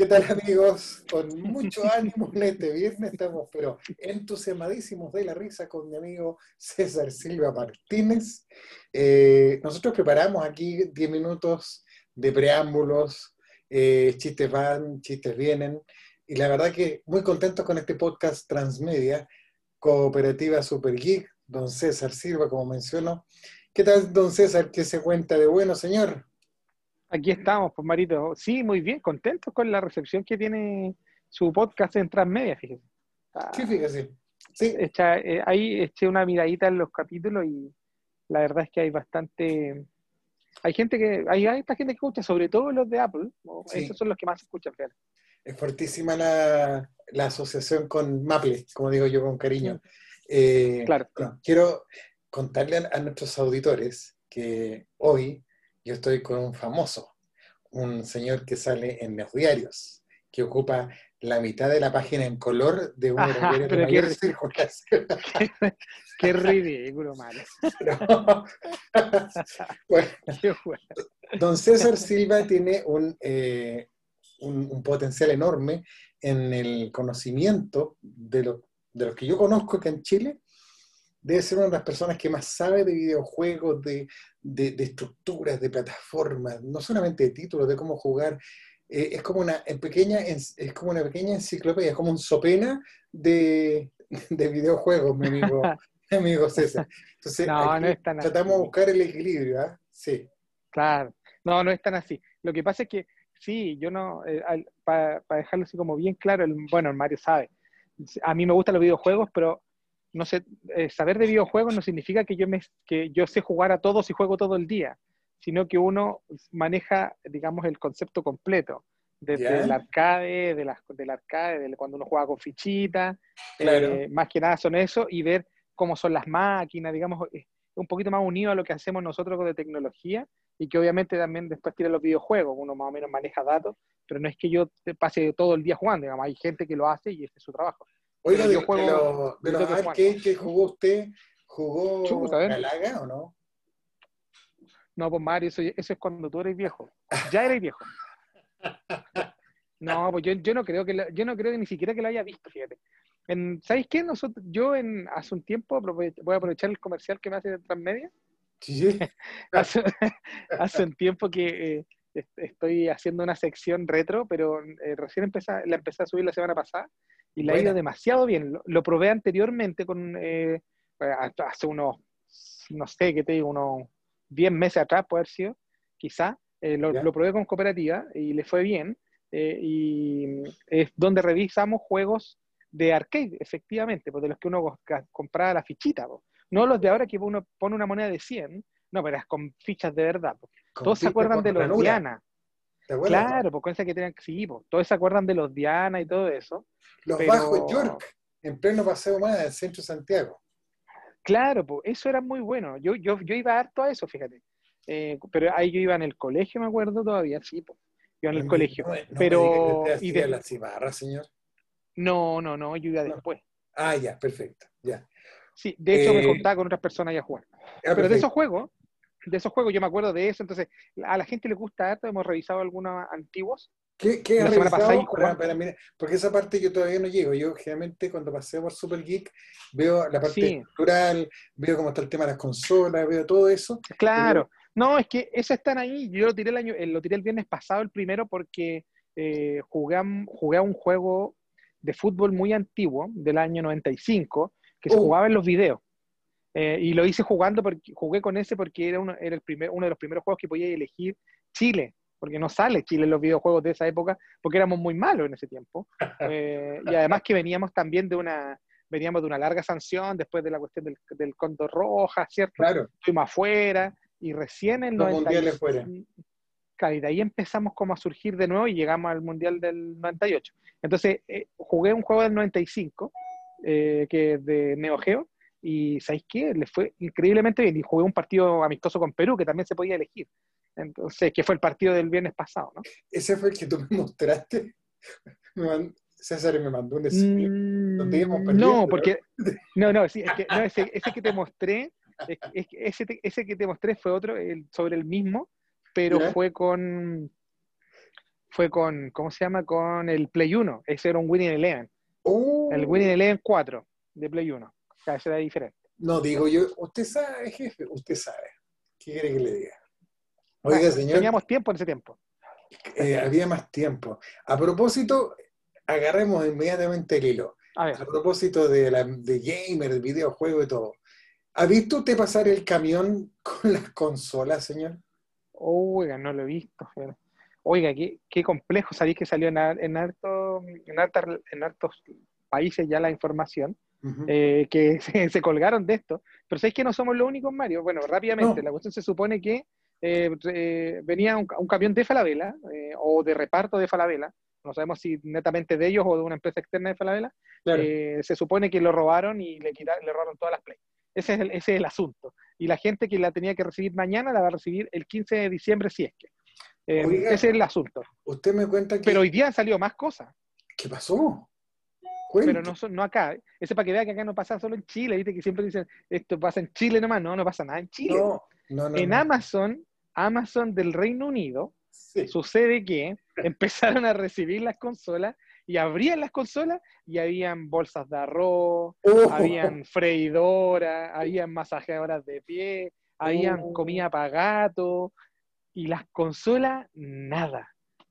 ¿Qué tal amigos? Con mucho ánimo en este viernes estamos, pero entusiasmadísimos de la risa con mi amigo César Silva Martínez. Eh, nosotros preparamos aquí 10 minutos de preámbulos, eh, chistes van, chistes vienen, y la verdad que muy contentos con este podcast Transmedia, Cooperativa Super Geek, don César Silva, como mencionó. ¿Qué tal, don César? ¿Qué se cuenta de bueno, señor? Aquí estamos, pues Marito. Sí, muy bien, contentos con la recepción que tiene su podcast en Transmedia, fíjese. sí, fíjese. Sí. Eh, ahí eché una miradita en los capítulos y la verdad es que hay bastante. Hay gente que. Hay, esta gente que escucha, sobre todo los de Apple. Esos son los que más escuchan, fíjate. Es fuertísima la, asociación con Maple, como digo yo con cariño. Eh, claro. quiero contarle a nuestros auditores que hoy yo estoy con un famoso, un señor que sale en los diarios, que ocupa la mitad de la página en color de uno de los diarios de mayor circulación. Qué, ridículo, malo. don César Silva tiene eh, un, un, potencial enorme en el conocimiento de, lo, de los que yo conozco que en Chile debe ser una de las personas que más sabe de videojuegos, de, estructuras, de plataformas, no solamente de títulos, de cómo jugar. Eh, es, como una, pequeña, es como una pequeña enciclopedia, es como un sopena de, videojuegos, mi amigo, amigo César. Entonces, tratamos de buscar el equilibrio, ¿ah? Sí. Claro, no, no es tan así. Lo que pasa es que, sí, yo no, eh, para dejarlo así como bien claro, el, bueno, el Mario sabe, a mí me gustan los videojuegos, pero no sé, eh, saber de videojuegos no significa que yo, me, que yo sé jugar a todos y juego todo el día, sino que uno maneja, digamos, el concepto completo, desde el arcade, de la, del arcade, de cuando uno juega con fichitas, eh, más que nada son eso, y ver cómo son las máquinas, digamos, es un poquito más unido a lo que hacemos nosotros de tecnología, y que obviamente también después tiene los videojuegos, uno más o menos maneja datos, pero no es que yo pase todo el día jugando, digamos, hay gente que lo hace y este es su trabajo. Oiga, de, juego, de, los, arcades que jugó usted, ¿jugó Galaga o no? No, pues Mario, eso, es cuando tú eres viejo. Ya eres viejo. No, pues yo, yo no creo que yo no creo que ni siquiera que lo haya visto, fíjate. En, ¿Sabéis qué? Nosotros, yo en, hace un tiempo, voy a aprovechar el comercial que me hace de Transmedia. Sí. hace, hace, un tiempo que eh, estoy haciendo una sección retro, pero eh, recién empecé, la empecé a subir la semana pasada y la ha ido demasiado bien. Lo, probé anteriormente con, eh, hace unos, no sé, qué te digo, unos 10 meses atrás, puede haber sido, quizá. Eh, lo, probé con cooperativa y le fue bien. Eh, y es donde revisamos juegos de arcade, efectivamente, pues de los que uno compraba la fichita. No los de ahora que uno pone una moneda de 100, no, pero es con fichas de verdad. Todos se acuerdan de los Diana. Claro, porque que tenían sí, todos se acuerdan de los Diana y todo eso. Los bajos York, en pleno paseo más del centro de Santiago. Claro, pues eso era muy bueno. Yo, yo, yo iba harto a eso, fíjate. Eh, pero ahí yo iba en el colegio, me acuerdo todavía, sí, pues. Yo en el colegio. pero. ¿Y de la cibarra, señor? No, no, no, yo iba después. Ah, ya, perfecto, ya. Sí, de hecho me eh, contaba con otras personas a jugar. Ah, pero de esos juegos, de esos juegos, yo me acuerdo de eso, entonces a la gente le gusta harto, hemos revisado algunos antiguos. ¿Qué, qué has revisado porque esa parte yo todavía no llego. Yo generalmente cuando paseo por Super Geek veo la parte cultural, veo cómo está el tema de las consolas, veo todo eso. Claro. No, es que esos están ahí. Yo lo tiré el año, eh, lo tiré el viernes pasado, el primero, porque eh, jugué, jugué a un juego de fútbol muy antiguo, del año 95, que se oh. jugaba en los videos. Eh, y lo hice jugando porque jugué con ese porque era, uno, era el primer, uno de los primeros juegos que podía elegir Chile, porque no sale Chile en los videojuegos de esa época, porque éramos muy malos en ese tiempo. Eh, y además que veníamos también de una, veníamos de una larga sanción después de la cuestión del, del Condor Roja, ¿cierto? Claro. Fuimos afuera y recién en los mundiales fuera. y de ahí empezamos como a surgir de nuevo y llegamos al Mundial del 98. Entonces, eh, jugué un juego del 95, que es de Neo Geo, y ¿sabéis qué? Le fue increíblemente bien. Y jugué un partido amistoso con Perú, que también se podía elegir. Entonces, que fue el partido del viernes pasado, ¿no? Ese fue el que tú me mostraste. César me mandó un mm, donde íbamos No, porque. No, no, sí, es que, no ese, ese, que te mostré, es, ese, ese, que te mostré fue otro, el, sobre el mismo, pero fue con. fue con, ¿cómo se llama? Con el Play 1. Ese era un Winning Eleven. Oh. El Winning Eleven 4 de Play 1. Ese era diferente. No, digo yo, usted sabe, jefe, usted sabe. ¿Qué quiere que le diga? Oiga, señor, Teníamos tiempo en ese tiempo. eh, había más tiempo. A propósito, agarremos inmediatamente el hilo. A propósito de, la, de gamer, de videojuego y todo. ¿Ha visto usted pasar el camión con las consolas, señor? oiga, no lo he visto. fíjate. Oiga, qué, qué complejo. Sabéis que salió en, en, harto, en, en hartos países ya la información. Eh, que se, se colgaron de esto. Pero sabéis que no somos los únicos, Mario. Bueno, rápidamente, No. la cuestión se supone que eh, eh, venía un, un camión de Falabella o de reparto de Falabella. No sabemos si netamente de ellos o de una empresa externa de Falabella. Claro. Se supone que lo robaron y le, quitaron, le robaron todas las play. Ese es, el, ese es el asunto. Y la gente que la tenía que recibir mañana la va a recibir el 15 de diciembre si es que. Oiga. ese es el asunto. Usted me cuenta que... Pero hoy día han salido más cosas. ¿Qué pasó? Pero no, son- no acá. Ese para que vea que acá no pasa solo en Chile, viste que siempre dicen, esto pasa en Chile nomás, no, no pasa nada en Chile. No, no, no. en. Amazon, Amazon del Reino Unido, Sí. sucede que empezaron a recibir las consolas y abrían las consolas y habían bolsas de arroz, Oh, habían freidoras, habían masajeadoras de pie, habían Oh. comida para gato y las consolas, nada.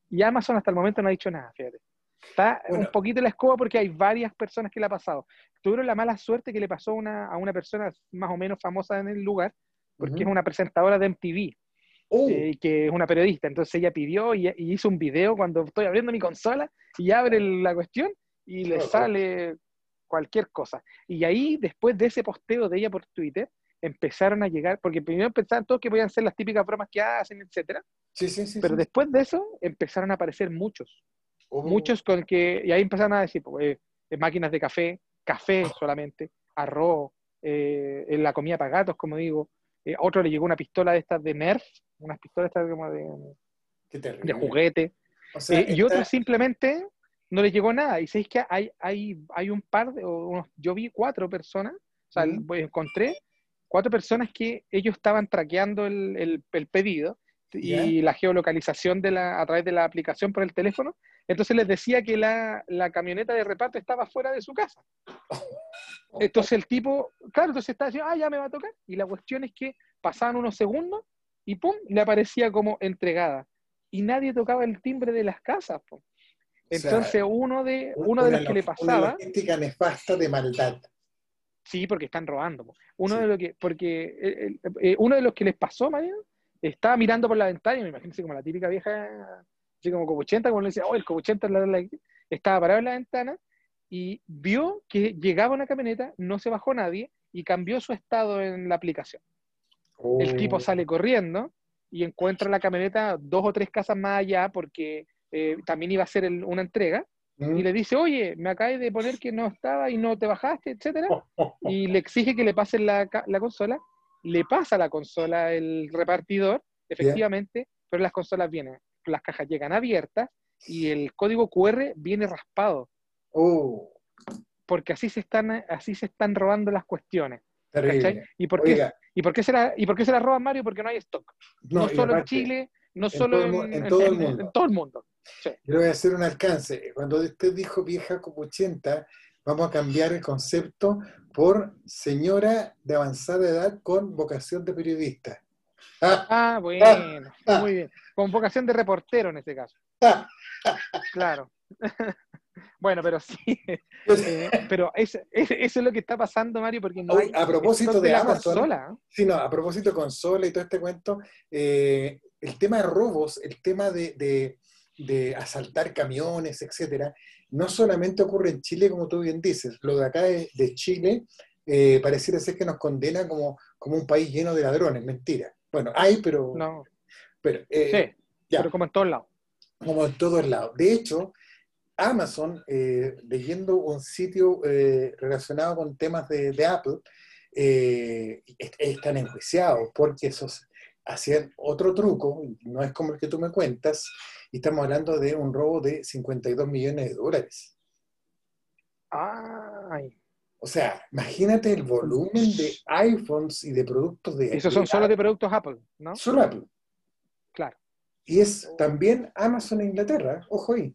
Y Amazon hasta el momento no ha dicho nada, fíjate. Está Bueno. un poquito en la escoba porque hay varias personas que le ha pasado. Tuvieron la mala suerte que le pasó una, a una persona más o menos famosa en el lugar, porque Ujú. es una presentadora de MTV, Oh, eh, que es una periodista. Entonces ella pidió y, y hizo un video cuando estoy abriendo mi consola y abre la cuestión y le sale cualquier cosa. Y ahí, después de ese posteo de ella por Twitter, empezaron a llegar, porque primero pensaban todos que podían ser las típicas bromas que hacen, etcétera, sí, sí, sí. pero sí. después de eso empezaron a aparecer muchos, Oh, muchos con que, y ahí empezaron a decir, pues, eh, máquinas de café, café solamente, arroz, eh, en la comida para gatos, como digo, eh, a otro le llegó una pistola de estas de Nerf, unas pistolas estas como de, de juguete, O sea, eh, y otros simplemente no les llegó nada. Y sabéis que hay, hay, hay un par de, unos- yo vi cuatro personas, o sea, pues, encontré cuatro personas que ellos estaban traqueando el, el- el pedido y la geolocalización de la, a través de la aplicación por el teléfono. Entonces les decía que la, la camioneta de reparto estaba fuera de su casa. Entonces el tipo, claro, entonces estaba diciendo, ah, ya me va a tocar. Y la cuestión es que pasaban unos segundos y pum, le aparecía como entregada. Y nadie tocaba el timbre de las casas. po. sea, Entonces uno de, uno de los que le pasaba, Una logística nefasta de maldad. sí, porque están robando. po. Uno Sí. de los que, porque eh, eh, uno de los que les pasó, María, estaba mirando por la ventana, y me imagino como la típica vieja, así como copuchenta, como le decía, oh, el copuchenta la, la- estaba parado en la ventana y vio que llegaba una camioneta, no se bajó nadie y cambió su estado en la aplicación. El Oh. tipo sale corriendo y encuentra la camioneta dos o tres casas más allá porque eh, también iba a el- una entrega Mm. y le dice, oye, me acabé de poner que no estaba y no te bajaste, etcétera, Oh, oh, oh. y le exige que le pasen la consola, le pasa la consola el repartidor, efectivamente, pero las consolas vienen, las cajas llegan abiertas y el código QR viene raspado, Oh, porque así se están, así se están robando las cuestiones. ¿Y por qué, Oiga, ¿y por qué se la, y por qué se la roban Mario? Porque no hay stock. No, solo en Chile, no en solo todo en, en todo el en- mundo. en todo el mundo. Sí. Yo le voy a hacer un alcance. Cuando usted dijo vieja copuchenta, vamos a cambiar el concepto por señora de avanzada edad con vocación de periodista. Ah, bueno, muy bien. Con vocación de reportero en este caso. Claro. bueno, pero sí. eh, pero es, es- eso es lo que está pasando, Mario, porque no hay a propósito de la Amazon, consola. Sí, no, a propósito de consola y todo este cuento, eh, el tema de robos, el tema de, de- de asaltar camiones, etcétera, no solamente ocurre en Chile, como tú bien dices, lo de acá de, de Chile eh, pareciera ser que nos condena como, como un país lleno de ladrones, mentira. Bueno, hay, pero, No, pero eh, sí, ya. pero como en todos lados. como en todos lados. De hecho, Amazon, eh, leyendo un sitio eh, relacionado con temas de, de Apple, est- están enjuiciados porque esos hacían otro truco, no es como el que tú me cuentas, y estamos hablando de un robo de 52 millones de dólares. Ay, O sea, imagínate el volumen de iPhones y de productos de esos son solo de productos Apple, ¿no? solo Apple. Claro. Y es también Amazon Inglaterra, ojo ahí.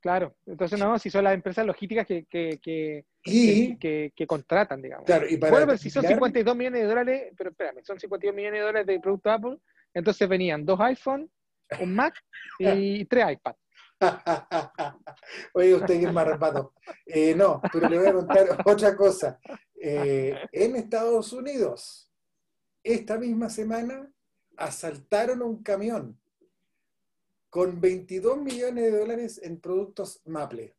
Claro, entonces no, si son las empresas logísticas que, que, que, que, contratan, digamos. Claro, y para bueno, pero si son 52 millones de dólares, pero espérame, son 52 millones de dólares de producto Apple, entonces venían dos iPhone, un Mac y tres iPads. Oye, usted es más repato. Eh, no, pero le voy a contar otra cosa. Eh, en Estados Unidos, esta misma semana, asaltaron un camión con 22 millones de dólares en productos Maple.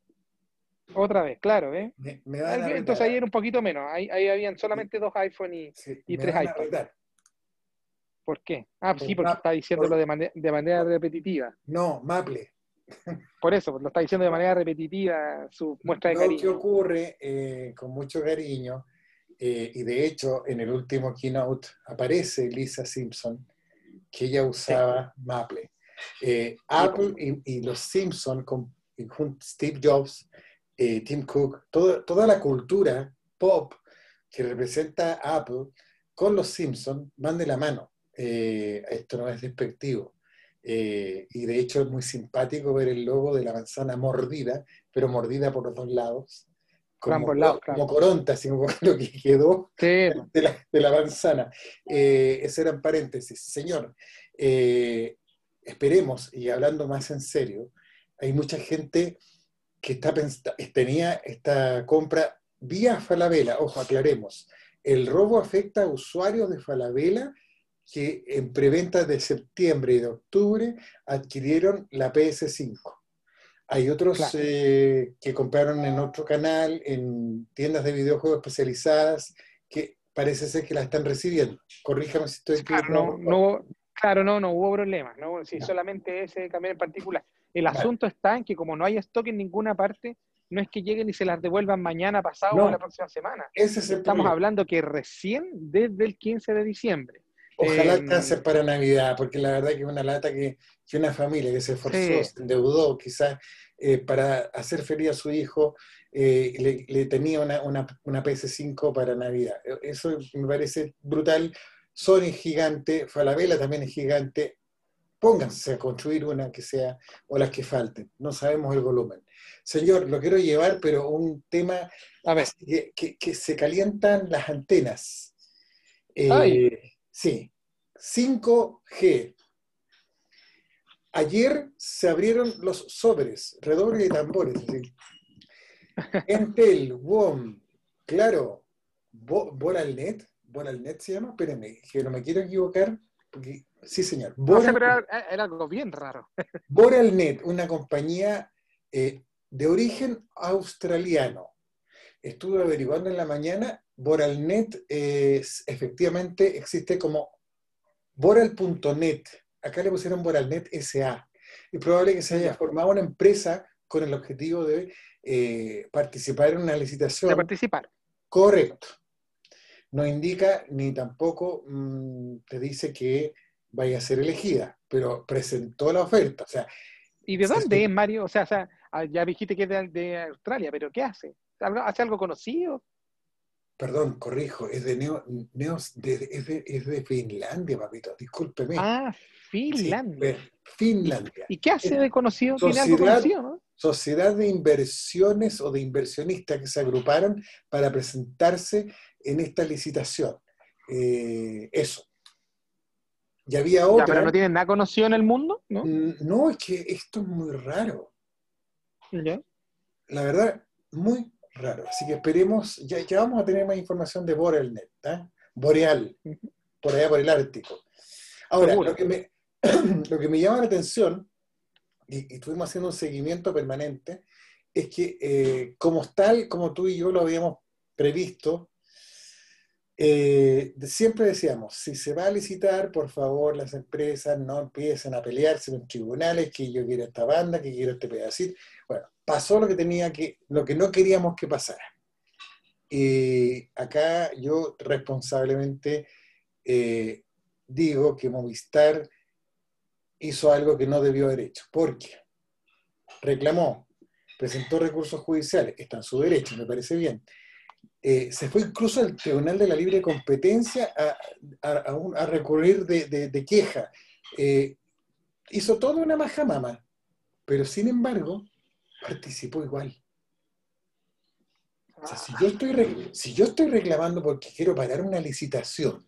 Otra vez, claro, ¿eh? Entonces ahí era un poquito menos. Ahí, ahí habían solamente dos iPhone y, y tres iPads. ¿Por qué? Ah, sí, porque está diciéndolo de, de manera repetitiva. No, Maple. Por eso, lo está diciendo de manera repetitiva, su muestra de lo cariño. que ocurre eh, con mucho cariño, eh, y de hecho en el último keynote aparece Lisa Simpson, que ella usaba Maple. Eh, Apple y, los Simpson, con Steve Jobs, Tim Cook, toda la cultura pop que representa Apple con los Simpson van de la mano. esto no es despectivo. Eh, y de hecho es muy simpático ver el logo de la manzana mordida, pero mordida por los dos lados. Como, como coronta, así como lo que quedó de, la, manzana. Eh, ese era en paréntesis. Señor, eh, esperemos, y hablando más en serio, hay mucha gente que está tenía esta compra vía Falabella. Ojo, aclaremos. El robo afecta a usuarios de Falabella que en preventa de septiembre y de octubre adquirieron la PS5. Hay otros eh, que compraron en otro canal, en tiendas de videojuegos especializadas, que parece ser que la están recibiendo. Corríjame si estoy claro, no, no, claro, no, no hubo problemas, ¿no? Si solamente ese cambio en particular. El asunto está en que como no hay stock en ninguna parte, no es que lleguen y se las devuelvan mañana, pasado o la próxima semana. Ese es Estamos hablando que recién desde el 15 de diciembre Ojalá eh, alcance para Navidad, porque la verdad que es una lata que, que una familia que se esforzó, se endeudó quizás eh, para hacer feliz a su hijo, eh, le, tenía una, una, una, PS5 para Navidad. E, eso me parece brutal. Sony es gigante, Falabella también es gigante. Pónganse a construir una que sea, o las que falten. No sabemos el volumen. Señor, lo quiero llevar, pero un tema a ver. Que, que, se calientan las antenas. Sí, 5G. Ayer se abrieron los sobres, redoble de tambores. Entel, WOM, claro, Boralnet, Boralnet se llama, espérenme, que no me quiero equivocar, porque, sí señor. era, algo bien raro. Boralnet, una compañía eh, de origen australiano. Estuve averiguando en la mañana Boralnet es, efectivamente existe como Boral.net. Acá le pusieron Boralnet SA. Es probable que se haya formado una empresa con el objetivo de eh, participar en una licitación. De participar. Correcto. No indica ni tampoco mm, te dice que vaya a ser elegida, pero presentó la oferta. O sea, ¿Y de dónde es Mario? O sea, ah, ya dijiste que es de, Australia, pero ¿qué hace? ¿Hace algo conocido? Perdón, corrijo, es de, Neo, es, de, Finlandia, papito, discúlpeme. Ah, Finlandia. Finlandia. ¿Y qué hace de conocido? Sociedad, Sociedad de inversiones o de inversionistas que se agruparon para presentarse en esta licitación. Eh, eso. Y había otra. ¿Pero no tienen nada conocido en el mundo? ¿no? no, es que esto es muy raro. ¿Ya? La verdad, muy raro. Así que esperemos, ya, ya vamos a tener más información de Borelnet, ¿eh? Boreal, por allá por el Ártico. Ahora, lo que, me, lo que me llama la atención, y, estuvimos haciendo un seguimiento permanente, es que eh, como tal, como tú y yo lo habíamos previsto, eh, siempre decíamos, si se va a licitar, por favor, las empresas no empiecen a pelearse en tribunales, que yo quiero esta banda, que quiero este pedacito. Bueno, pasó lo que tenía que, lo que no queríamos que pasara. Y acá yo responsablemente eh, digo que Movistar hizo algo que no debió haber hecho, porque reclamó, presentó recursos judiciales, está en su derecho, me parece bien, eh, se fue incluso al Tribunal de la Libre Competencia a, recurrir de, queja. Eh, hizo toda una maja mama, pero sin embargo, participó igual. Si yo estoy, si yo estoy reclamando porque quiero parar una licitación,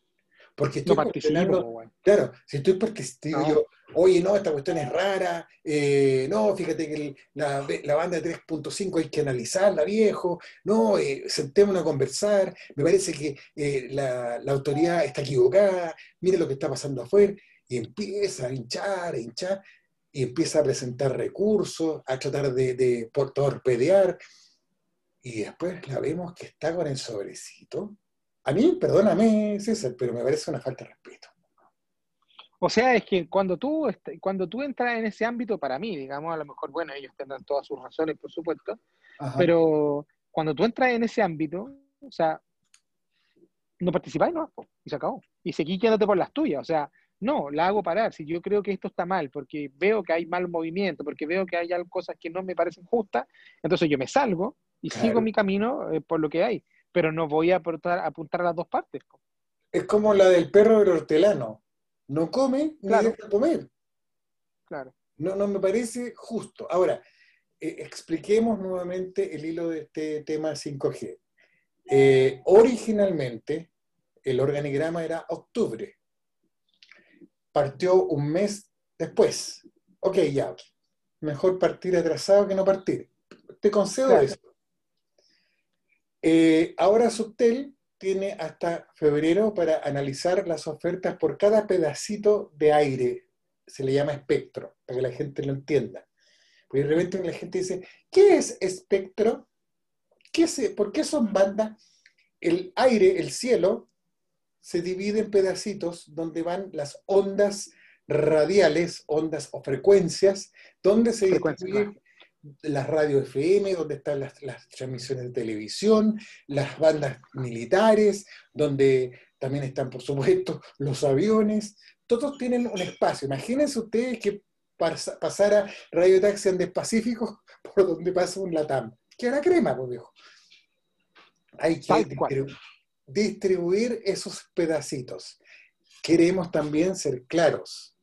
porque estoy no claro, si estoy porque digo yo, oye, no, esta cuestión es rara, eh, no, fíjate que la, la, banda de 3.5 hay que analizarla, viejo, no, eh, sentémonos a conversar, me parece que eh, la, la, autoridad está equivocada, mire lo que está pasando afuera, y empieza a hinchar, a hinchar, y empieza a presentar recursos, a tratar de, de torpedear, y después la vemos que está con el sobrecito. A mí, perdóname, César, pero me parece una falta de respeto. O sea, es que cuando tú, cuando tú entras en ese ámbito, para mí, digamos, a lo mejor, bueno, ellos tendrán todas sus razones, por supuesto, pero cuando tú entras en ese ámbito, o sea, no participáis, no, y se acabó. Y seguís quedándote por las tuyas, o sea, no, la hago parar. Si yo creo que esto está mal, porque veo que hay mal movimiento, porque veo que hay cosas que no me parecen justas, entonces yo me salgo y sigo mi camino eh, por lo que hay, pero no voy a apuntar, apuntar a las dos partes. Es como la del perro del hortelano no come ni deja comer. Claro. No, no me parece justo. Ahora, eh, expliquemos nuevamente el hilo de este tema 5G. Eh, originalmente, el organigrama era octubre. Partió un mes después. Ok, ya. Mejor partir atrasado que no partir. Te concedo eso. Eh, ahora Subtel tiene hasta febrero para analizar las ofertas por cada pedacito de aire. Se le llama espectro, para que la gente lo entienda. Porque de repente la gente dice, ¿qué es espectro? ¿Qué ¿Por qué son bandas? El aire, el cielo, se divide en pedacitos donde van las ondas radiales, ondas o frecuencias, donde se distribuye las radios FM, donde están las, transmisiones de televisión, las bandas militares, donde también están, por supuesto, los aviones. Todos tienen un espacio. Imagínense ustedes que pasara Radio Taxi Andes Pacífico por donde pasa un Latam. Que era crema, pues viejo. Hay que distribuir esos pedacitos. Queremos también ser claros.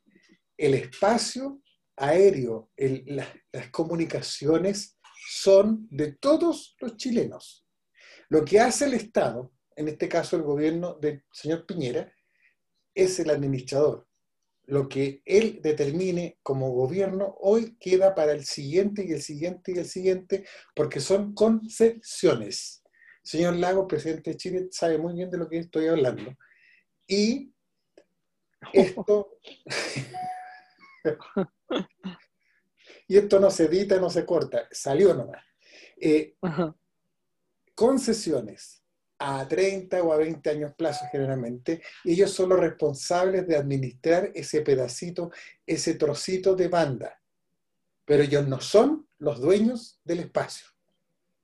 El espacio aéreo, las comunicaciones son de todos los chilenos. Lo que hace el Estado, en este caso el gobierno del señor Piñera, es el administrador. Lo que él determine como gobierno hoy queda para el siguiente y el siguiente y el siguiente, porque son concesiones. Señor Lago, presidente de Chile, sabe muy bien de lo que estoy hablando. Y esto... y esto no se edita, no se corta, salió nomás. Eh, concesiones a 30 o a 20 años plazo generalmente, ellos son los responsables de administrar ese pedacito, ese trocito de banda, pero ellos no son los dueños del espacio.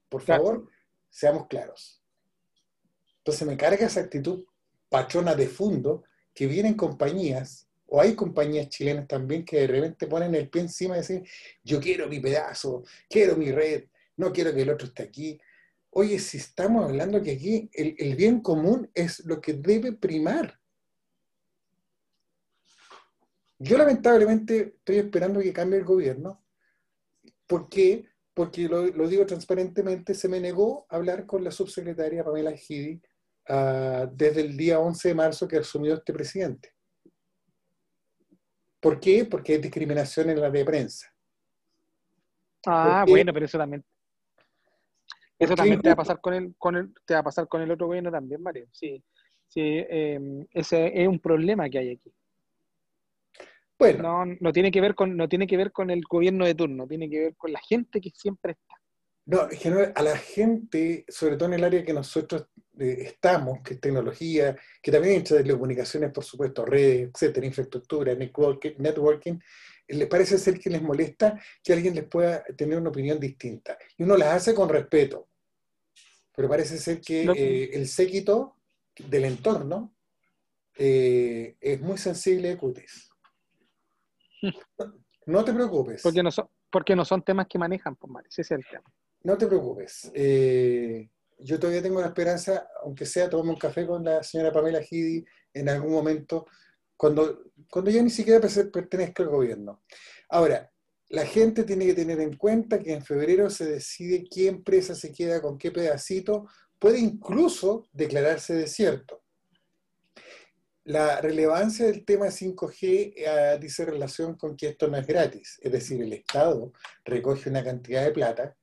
Por favor, seamos claros. Entonces me carga esa actitud patrona de fondo que vienen compañías o hay compañías chilenas también que de repente ponen el pie encima y dicen, yo quiero mi pedazo, quiero mi red, no quiero que el otro esté aquí. Oye, si estamos hablando que aquí el, bien común es lo que debe primar. Yo lamentablemente estoy esperando que cambie el gobierno. ¿Por qué? Porque lo, digo transparentemente, se me negó a hablar con la subsecretaria Pamela Gidi uh, desde el día 11 de marzo que asumió este presidente. ¿Por qué? Porque hay discriminación en la de prensa. Ah, bueno, pero eso también. Eso también te va a pasar con el, con el, te va a pasar con el otro gobierno también, Mario. Sí, sí, em, ese es un problema que hay aquí. Bueno. No, no, tiene que ver con, no tiene que ver con el gobierno de turno, tiene que ver con la gente que siempre está. No, en general, a la gente, sobre todo en el área que nosotros eh, estamos, que es tecnología, que también hay telecomunicaciones, por supuesto, redes, etcétera, infraestructura, networking, networking, eh, les parece ser que les molesta que alguien les pueda tener una opinión distinta. Y uno las hace con respeto. Pero parece ser que eh, el séquito del entorno es muy sensible de cutis. No te preocupes. Porque no son, porque no son temas que manejan, pues, ese es el tema. No te preocupes. Eh, yo todavía tengo la esperanza, aunque sea tomar un café con la señora Pamela Gidi en algún momento, cuando, cuando ni siquiera pertenezca al gobierno. Ahora, la gente tiene que tener en cuenta que en febrero se decide qué empresa se queda con qué pedacito, puede incluso declararse desierto. La relevancia del tema 5G eh, dice relación con que esto no es gratis, es decir, el Estado recoge una cantidad de plata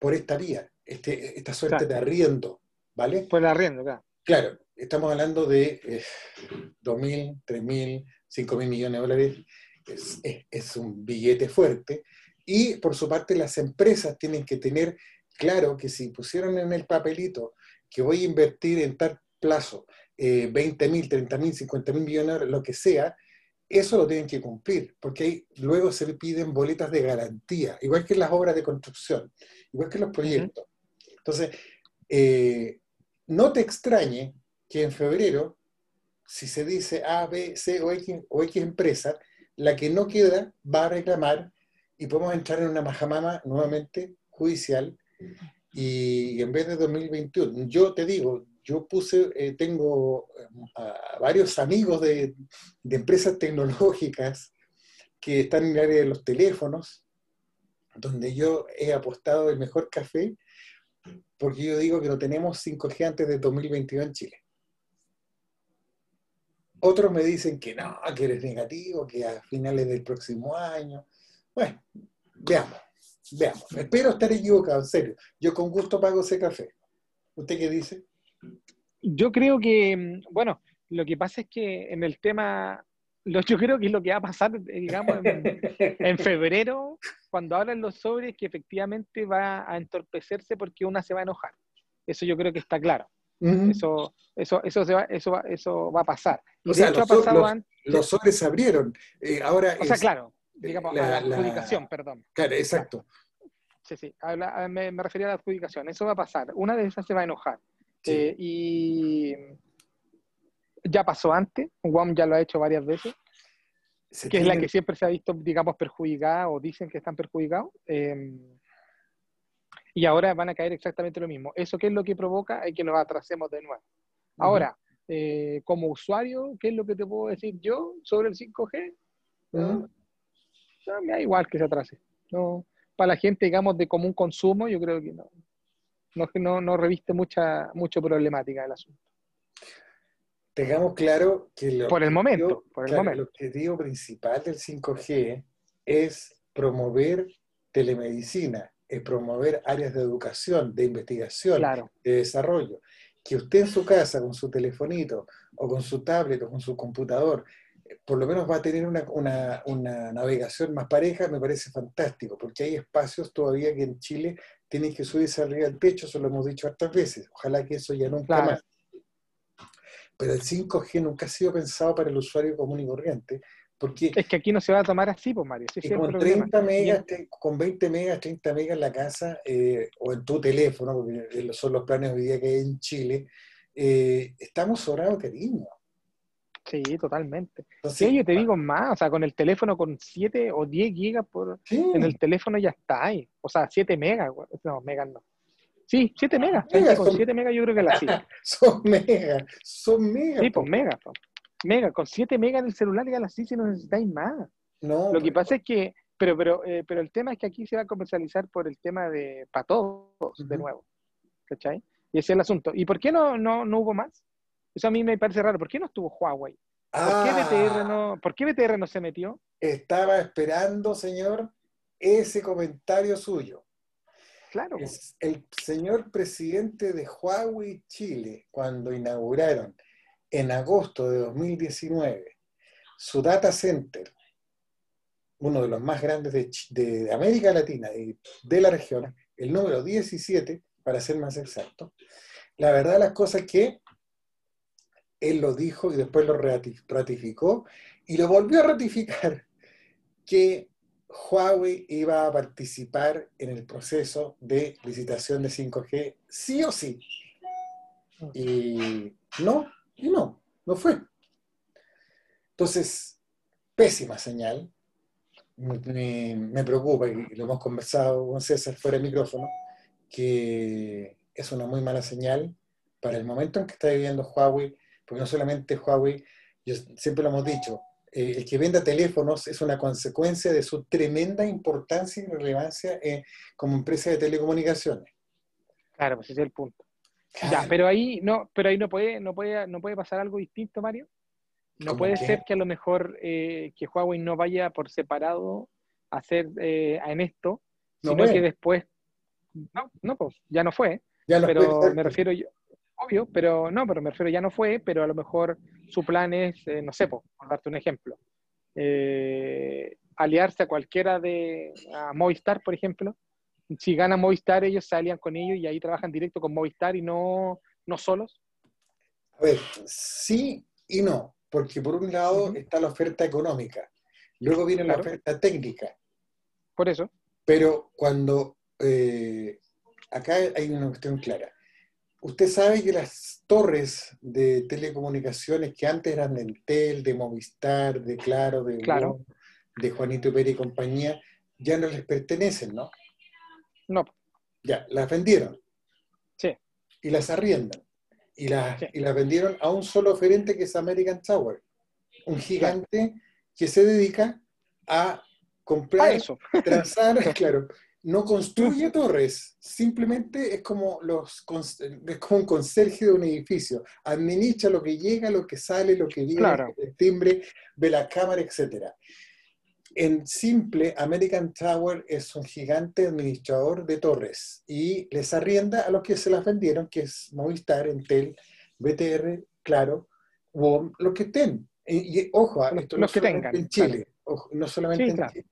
por esta vía, este, esta suerte de arriendo, ¿vale? Por el arriendo, claro. Claro, estamos hablando de eh, 2.000, 3.000, 5.000 millones de dólares es, un billete fuerte. Y por su parte las empresas tienen que tener claro que si pusieron en el papelito que voy a invertir en tal plazo eh, 20 mil, 30 mil, 50 mil millones, lo que sea, eso lo tienen que cumplir, porque ahí luego se piden boletas de garantía, igual que en las obras de construcción, igual que los proyectos. Entonces, eh, no te extrañe que en febrero, si se dice A, B, C o X, o X empresa, la que no queda va a reclamar y podemos entrar en una majamama nuevamente judicial y, en vez de 2021, yo te digo, yo puse, eh, tengo eh, varios amigos de, de, empresas tecnológicas que están en el área de los teléfonos, donde yo he apostado el mejor café, porque yo digo que no tenemos 5G antes de 2022 en Chile. Otros me dicen que no, que eres negativo, que a finales del próximo año. Bueno, veamos, veamos. Espero estar equivocado, en serio. Yo con gusto pago ese café. ¿Usted qué dice? Yo creo que, bueno, lo que pasa es que en el tema, yo creo que es lo que va a pasar, digamos, en, febrero, cuando hablan los sobres, que efectivamente va a entorpecerse porque una se va a enojar. Eso yo creo que está claro. Eso, eso, eso, va, eso, va, eso va a pasar. Y de hecho ha pasado antes. Los sobres se abrieron. Eh, ahora o sea, claro, digamos, la, a la, adjudicación, perdón. Claro, exacto. Sí, sí, me, me, refería a la adjudicación. Eso va a pasar. Una de esas se va a enojar. Eh, y ya pasó antes, WOM ya lo ha hecho varias veces, que es la que siempre se ha visto, digamos, perjudicada o dicen que están perjudicados. Eh, y ahora van a caer exactamente lo mismo. ¿Eso qué es lo que provoca? Es que nos atrasemos de nuevo. Ahora, eh, como usuario, ¿qué es lo que te puedo decir yo sobre el 5G? me da igual que se atrase. No, para la gente, digamos, de común consumo, yo creo que no, no, no, reviste mucha, mucho problemática el asunto. Tengamos claro que por el momento, por el momento. el objetivo principal del 5G es promover telemedicina, es promover áreas de educación, de investigación, de desarrollo. Que usted en su casa, con su telefonito, o con su tablet, o con su computador, eh, por lo menos va a tener una, una, una, navegación más pareja, me parece fantástico, porque hay espacios todavía que en Chile tienen que subirse arriba del techo, eso lo hemos dicho hartas veces. Ojalá que eso ya nunca más. Pero el 5G nunca ha sido pensado para el usuario común y corriente, porque, es que aquí no se va a tomar así, pues Mario. con 30 megas, con 20 megas, 30 megas en la casa eh, o en tu teléfono, porque son los planes hoy día que hay en Chile, eh, estamos sobrados cariño. Sí, totalmente. sí, yo te digo más, o sea, con el teléfono con 7 o 10 gigas por, en el teléfono ya está ahí. O sea, 7 megas, no, megas no. Sí, 7 megas. con 7 megas yo creo que la sí. son megas, son megas. Sí, pues megas. Pues. Mega, con 7 megas en el celular ya las sí si no necesitáis más. No, Lo que pasa es que, pero, pero, eh, pero el tema es que aquí se va a comercializar por el tema de para todos, de nuevo. ¿Cachai? Y ese es el asunto. ¿Y por qué no, no, no hubo más? Eso a mí me parece raro. ¿Por qué no estuvo Huawei? ¿Por, qué ah. BTR no, ¿Por qué BTR no se metió? Estaba esperando, señor, ese comentario suyo. Claro. el señor presidente de Huawei Chile, cuando inauguraron en agosto de 2019 su data center, uno de los más grandes de, América Latina y de la región, el número 17, para ser más exacto, la verdad las cosas que él lo dijo y después lo ratificó y lo volvió a ratificar que Huawei iba a participar en el proceso de licitación de 5G sí o sí. Y no, y no, no fue. Entonces, pésima señal. Me, preocupa, y lo hemos conversado con César fuera de micrófono, que es una muy mala señal para el momento en que está viviendo Huawei, porque no solamente Huawei yo, siempre lo hemos dicho, eh, el que venda teléfonos es una consecuencia de su tremenda importancia y relevancia eh, como empresa de telecomunicaciones. Claro, pues ese es el punto. Ya, pero ahí no, pero ahí no puede, no puede, no puede pasar algo distinto, Mario. No puede ser que a lo mejor eh, que Huawei no vaya por separado a hacer en esto, sino que después, no, no, pues ya no fue. pero me refiero yo, obvio, pero no, pero me refiero ya no fue, pero a lo mejor su plan es, no sé, por darte un ejemplo, aliarse a cualquiera de a Movistar, por ejemplo, si gana Movistar, ellos salían con ellos y ahí trabajan directo con Movistar y no, no solos? A ver, sí y no, porque por un lado está la oferta económica, luego viene la oferta técnica. Por eso. Pero cuando eh, acá hay una cuestión clara. Usted sabe que las torres de telecomunicaciones que antes eran de Entel, de Movistar, de Claro, de, claro. de Juanito Pérez y compañía, ya no les pertenecen, ¿no? No. Ya, las vendieron. Sí. Y las arriendan. Y las, y las vendieron a un solo oferente que es American Tower. Un gigante que se dedica a comprar, eso. transar, claro. No construye torres, simplemente es como, los, es como un conserje de un edificio. Administra lo que llega, lo que sale, lo que viene, el timbre, ve la cámara, etcétera en simple, American Tower es un gigante administrador de torres y les arrienda a los que se las vendieron, que es Movistar, Entel, BTR, Claro, WOM, los que estén. Y, ojo, ah, esto los no que tengan, en Chile, no solamente en Chile.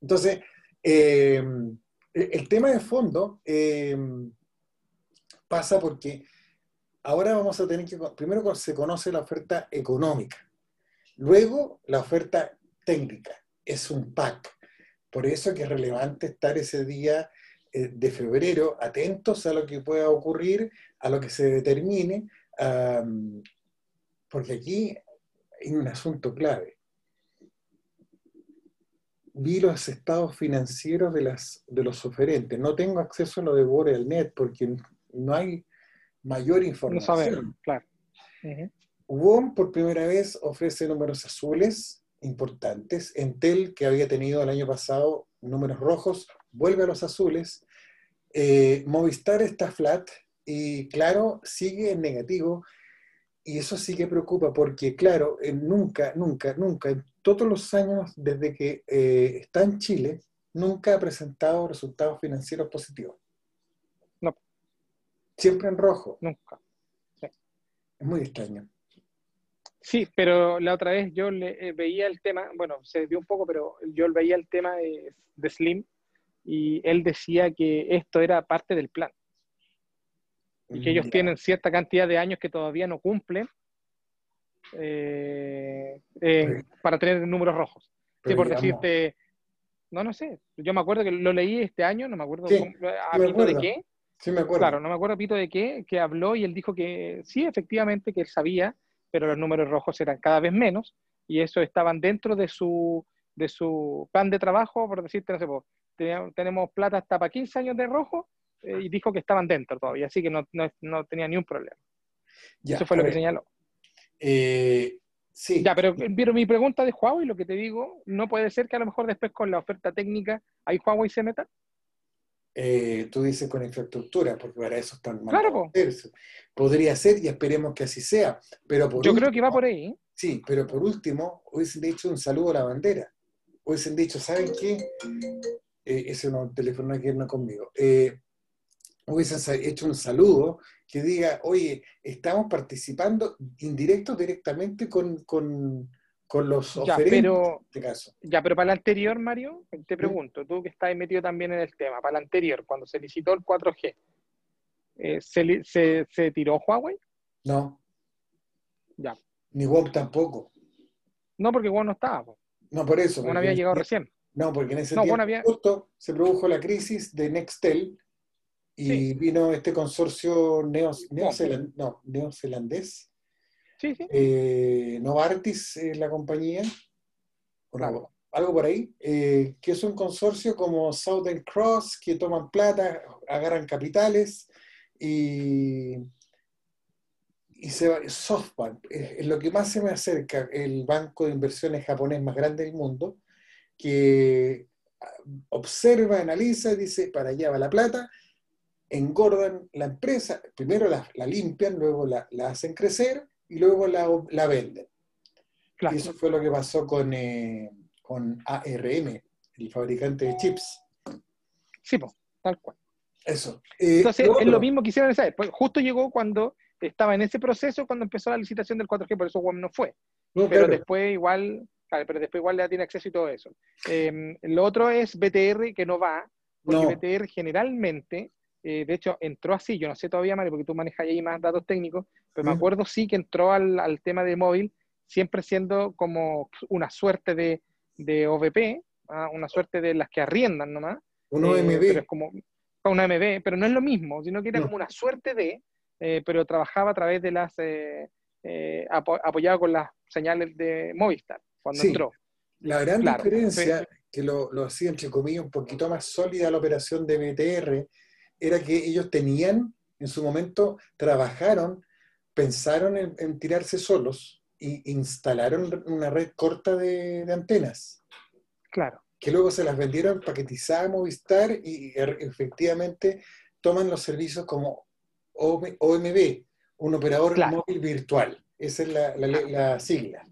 Entonces, eh, el tema de fondo eh, pasa porque ahora vamos a tener que, primero se conoce la oferta económica, luego la oferta técnica es un pack. Por eso que es relevante estar ese día eh, de febrero atentos a lo que pueda ocurrir, a lo que se determine, porque aquí hay un asunto clave. Vi los estados financieros de, las, de los oferentes. No tengo acceso a lo de Borealnet porque no hay mayor información. No sabemos, claro. WOM por primera vez ofrece números azules importantes. Entel, que había tenido el año pasado números rojos, vuelve a los azules. Eh, Movistar está flat y claro, sigue en negativo. Y eso sí que preocupa porque, claro, nunca, nunca, nunca, en todos los años desde que eh, está en Chile, nunca ha presentado resultados financieros positivos. No. Siempre en rojo. Nunca. Es muy extraño. Sí, pero la otra vez yo le, eh, veía el tema, bueno, se dio un poco, pero yo veía el tema de, Slim y él decía que esto era parte del plan. Y que ellos tienen cierta cantidad de años que todavía no cumplen eh, para tener números rojos. Sí, por decirte, no, no sé, yo me acuerdo que lo leí este año, no me acuerdo a de qué. Sí, me acuerdo. Claro, no me acuerdo a pito de qué, que habló y él dijo que sí, efectivamente, que él sabía pero los números rojos eran cada vez menos y eso estaban dentro de su, de su plan de trabajo, por decirte, no sé, pues, tenemos plata hasta para 15 años de rojo eh, y dijo que estaban dentro todavía, así que no, no, tenía ni un problema. eso fue lo que señaló. Eh, sí. Ya, pero, pero, mi pregunta de Huawei, lo que te digo, no puede ser que a lo mejor después con la oferta técnica ahí Huawei se meta. Eh, tú dices con infraestructura, porque para eso están mal. Claro, Podría ser y esperemos que así sea. Pero Yo creo que va por ahí. ¿eh? Sí, pero por último, hubiesen dicho un saludo a la bandera. Hubiesen dicho, ¿saben qué? Eh, ese no, el teléfono que no conmigo. Eh, hubiesen hecho un saludo que diga, oye, estamos participando indirecto directamente con, con con los ya, pero, este caso. Ya, pero para el anterior, Mario, te pregunto, tú que estás metido también en el tema, para el anterior, cuando se licitó el 4G, eh, ¿se, tiró Huawei? No. Ya. Ni WOM tampoco. No, porque WOM no estaba. No, por eso. WOM había llegado recién. No, porque en ese tiempo justo se produjo la crisis de Nextel y vino este consorcio no, neozelandés. Eh, Novartis es la compañía, algo por ahí, eh, que es un consorcio como Southern Cross, que toman plata, agarran capitales y, y se va, SoftBank es, lo que más se me acerca, el banco de inversiones japonés más grande del mundo, que observa, analiza y dice, para allá va la plata, engordan la empresa, primero la, limpian, luego la, hacen crecer y luego la, venden. Y eso fue lo que pasó con, eh, con ARM, el fabricante de chips. Sí, pues, tal cual. Eso. Eh, Entonces, es lo mismo que hicieron esa vez. Justo llegó cuando estaba en ese proceso, cuando empezó la licitación del 4G, por eso WAM no fue. pero después igual, pero después igual ya tiene acceso y todo eso. Em, lo otro es BTR, que no va, porque BTR generalmente, eh, de hecho, entró así, yo no sé todavía, Mario, porque tú manejas ahí más datos técnicos, pero me acuerdo sí que entró al, al, tema de móvil, siempre siendo como una suerte de, de OVP, ¿ah? una suerte de las que arriendan nomás. Un OMB. Eh, pero es como una MB, pero no es lo mismo, sino que era como una suerte de, eh, pero trabajaba a través de las, eh, apoyado con las señales de Movistar, cuando entró. La gran diferencia, que lo, lo hacía entre comillas un poquito más sólida la operación de BTR, era que ellos tenían, en su momento, trabajaron, pensaron en, tirarse solos e instalaron una red corta de, de antenas. Claro que luego se las vendieron paquetizadas a Movistar y er, efectivamente toman los servicios como OMB, un operador móvil virtual. Esa es la, sigla.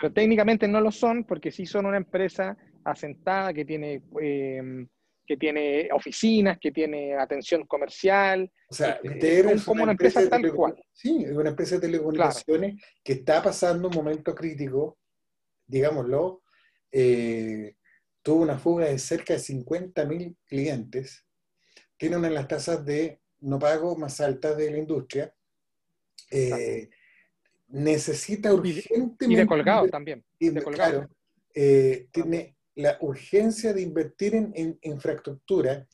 Pero técnicamente no lo son porque sí son una empresa asentada que tiene, em, que tiene oficinas, que tiene atención comercial. O sea, es, como una empresa, tal cual. Sí, es una empresa de telecomunicaciones que está pasando un momento crítico, digámoslo, eh, tuvo una fuga de cerca de 50.000 clientes, tiene una de las tasas de no pago más altas de la industria, eh, necesita urgentemente... Y de colgado también. Claro, eh, tiene la urgencia de invertir en, infraestructura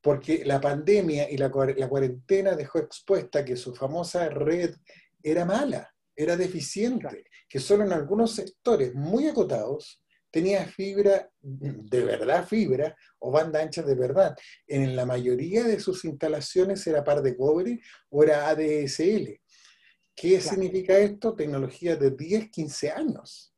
porque la pandemia y la, cuarentena dejó expuesta que su famosa red era mala, era deficiente, que solo en algunos sectores muy acotados tenía fibra, de verdad fibra, o banda ancha de verdad. En la mayoría de sus instalaciones era par de cobre o era ADSL. ¿Qué significa esto? Tecnología de 10, 15 años.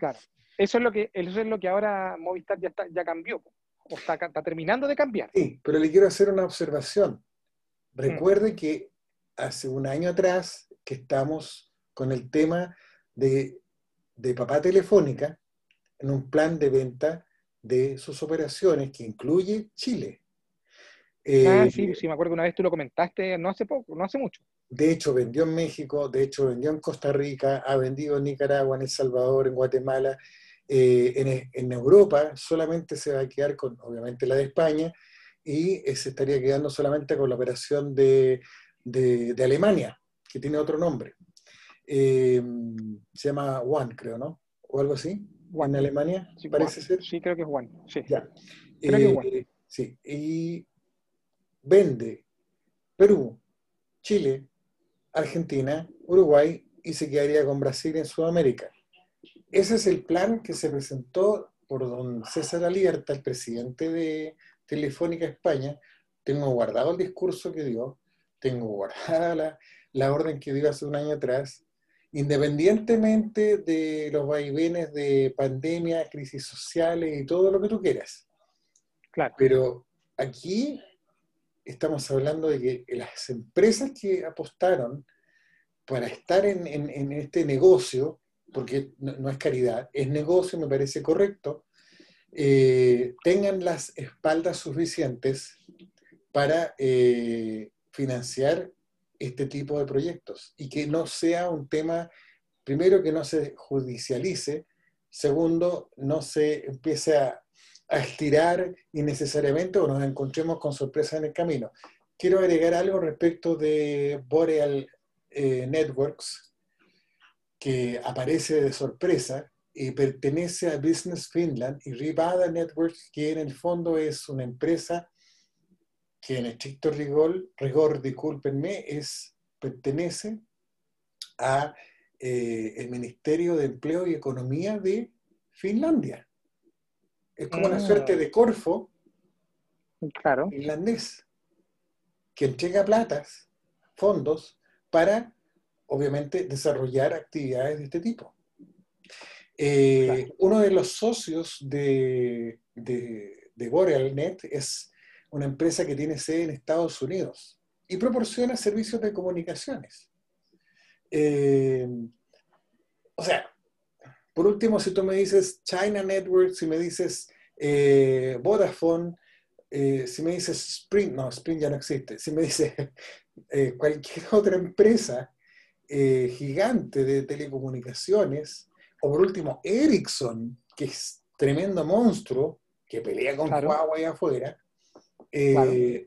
Claro. Eso es, lo que, eso es lo que ahora Movistar ya, está, ya cambió, o está, terminando de cambiar. Sí, pero le quiero hacer una observación. Recuerde que hace un año atrás que estamos con el tema de de papá telefónica en un plan de venta de sus operaciones que incluye Chile. ah, eh, sí, sí, me acuerdo una vez tú lo comentaste, no hace poco, no hace mucho. De hecho, vendió en México, de hecho, vendió en Costa Rica, ha vendido en Nicaragua, en El Salvador, en Guatemala. Eh, en, Europa solamente se va a quedar con, obviamente, la de España y eh, se estaría quedando solamente con la operación de, de Alemania, que tiene otro nombre. Eh, se llama One, creo, ¿no? O algo así. One en Alemania, sí, parece ser. Sí, creo que es One. Sí. Creo que es One. Sí, y vende Perú, Chile, Argentina, Uruguay y se quedaría con Brasil en Sudamérica. Ese es el plan que se presentó por don César Alierta, el presidente de Telefónica España. Tengo guardado el discurso que dio, tengo guardada la, la orden que dio hace un año atrás, independientemente de los vaivenes de pandemia, crisis sociales y todo lo que tú quieras. Claro. Pero aquí estamos hablando de que las empresas que apostaron para estar en, este negocio, porque no, es caridad, es negocio, me parece correcto, eh, tengan las espaldas suficientes para eh, financiar este tipo de proyectos y que no sea un tema, primero, que no se judicialice, segundo, no se empiece a, estirar innecesariamente o nos encontremos con sorpresas en el camino. Quiero agregar algo respecto de Boreal eh, Networks, que aparece de sorpresa y pertenece a Business Finland y Rivada Networks, que en el fondo es una empresa que en estricto rigor, rigor discúlpenme, es, pertenece a eh, Ministerio de Empleo y Economía de Finlandia. Es como una suerte de Corfo claro. finlandés, que entrega platas fondos para, obviamente, desarrollar actividades de este tipo. Eh, uno de los socios de, de, de BorealNet es una empresa que tiene sede en Estados Unidos y proporciona servicios de comunicaciones. Eh, o sea, por último, si tú me dices China Network, si me dices eh, Vodafone, eh, si me dices Sprint, no, Sprint ya no existe, si me dices cualquier otra empresa gigante de telecomunicaciones, o por último Ericsson, que es tremendo monstruo, que pelea con Huawei afuera,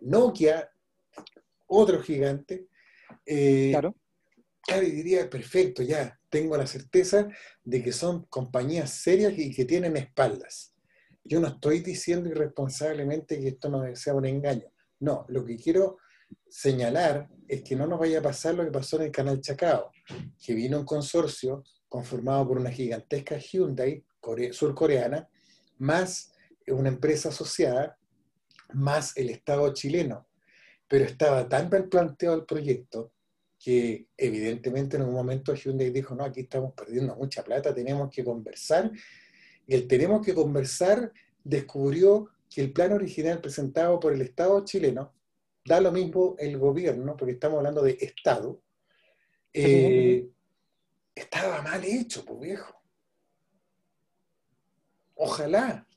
Nokia, otro gigante, claro. claro, diría, perfecto, ya tengo la certeza de que son compañías serias y que tienen espaldas. Yo no estoy diciendo irresponsablemente que esto no sea un engaño. No, lo que quiero señalar es que no nos vaya a pasar lo que pasó en el canal Chacao, que vino un consorcio conformado por una gigantesca Hyundai surcoreana, más una empresa asociada, más el Estado chileno. Pero estaba tan bien planteado el proyecto, que evidentemente en un momento Hyundai dijo, no, aquí estamos perdiendo mucha plata, tenemos que conversar. Y el tenemos que conversar descubrió que el plan original presentado por el Estado chileno, da lo mismo el gobierno, porque estamos hablando de Estado, eh, estaba mal hecho, pues viejo. Ojalá.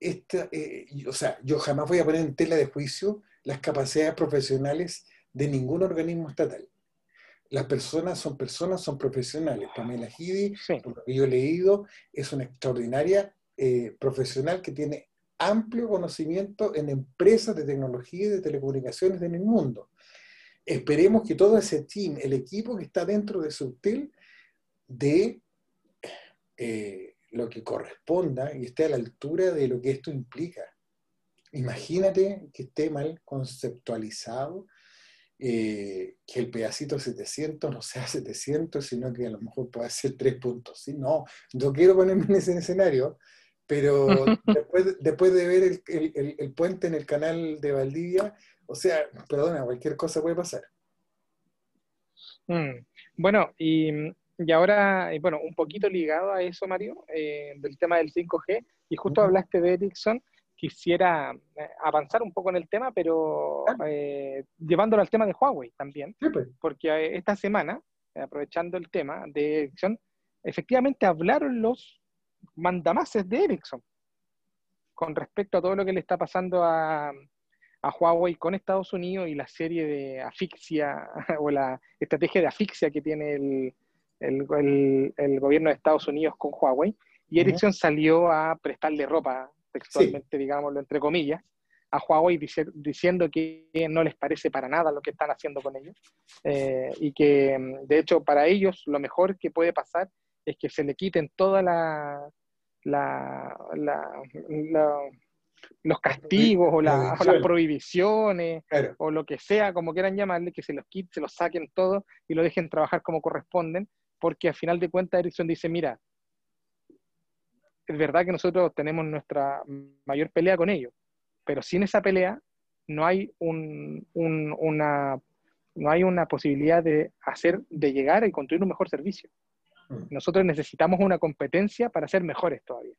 Esta, eh, o sea, yo jamás voy a poner en tela de juicio las capacidades profesionales de ningún organismo estatal las personas son personas, son profesionales. Pamela Gidi, por lo que yo he leído, es una extraordinaria eh, profesional que tiene amplio conocimiento en empresas de tecnología y de telecomunicaciones en el mundo. Esperemos que todo ese team, el equipo que está dentro de Subtil, dé eh, lo que corresponda y esté a la altura de lo que esto implica. Imagínate que esté mal conceptualizado, eh, que el pedacito 700 no sea 700, sino que a lo mejor pueda ser 3 puntos. ¿sí? No, no quiero ponerme en ese escenario, pero después, después de ver el, el, puente en el canal de Valdivia, o sea, perdona, cualquier cosa puede pasar. Mm, bueno, y, y, ahora, bueno, un poquito ligado a eso, Mario, eh, del tema del 5G, y justo hablaste de Ericsson, quisiera eh, avanzar un poco en el tema, pero eh, llevándolo al tema de Huawei también, pues. porque eh, esta semana, aprovechando el tema de Ericsson, efectivamente hablaron los mandamases de Ericsson con respecto a todo lo que le está pasando a, a Huawei con Estados Unidos y la serie de asfixia o la estrategia de asfixia que tiene el, el, el, gobierno de Estados Unidos con Huawei. Y Ericsson salió a prestarle ropa textualmente, digámoslo entre comillas, a Huawei diciendo que no les parece para nada lo que están haciendo con ellos eh, y que mm, de hecho para ellos lo mejor que puede pasar es que se le quiten todas la, los castigos o, las prohibiciones o lo que sea, como quieran llamarle, que se los quiten, se los saquen todos y lo dejen trabajar como corresponden, porque al final de cuentas Ericsson dice, mira, es verdad que nosotros tenemos nuestra mayor pelea con ellos, pero sin esa pelea no hay, un, una, no hay una posibilidad de hacer, de llegar y construir un mejor servicio. Mm. Nosotros necesitamos una competencia para ser mejores todavía.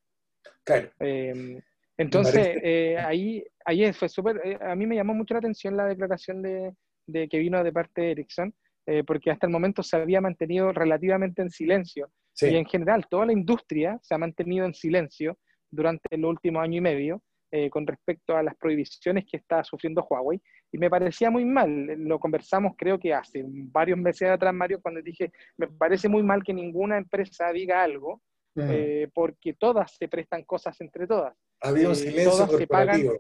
Claro. Em, entonces, eh, ahí, ahí fue súper, eh, a mí me llamó mucho la atención la declaración de, de que vino de parte de Ericsson, eh, porque hasta el momento se había mantenido relativamente en silencio y en general, toda la industria se ha mantenido en silencio durante el último año y medio eh, con respecto a las prohibiciones que está sufriendo Huawei. Y me parecía muy mal, lo conversamos creo que hace varios meses atrás, Mario, cuando dije, me parece muy mal que ninguna empresa diga algo, eh, porque todas se prestan cosas entre todas. Había un eh, silencio corporativo.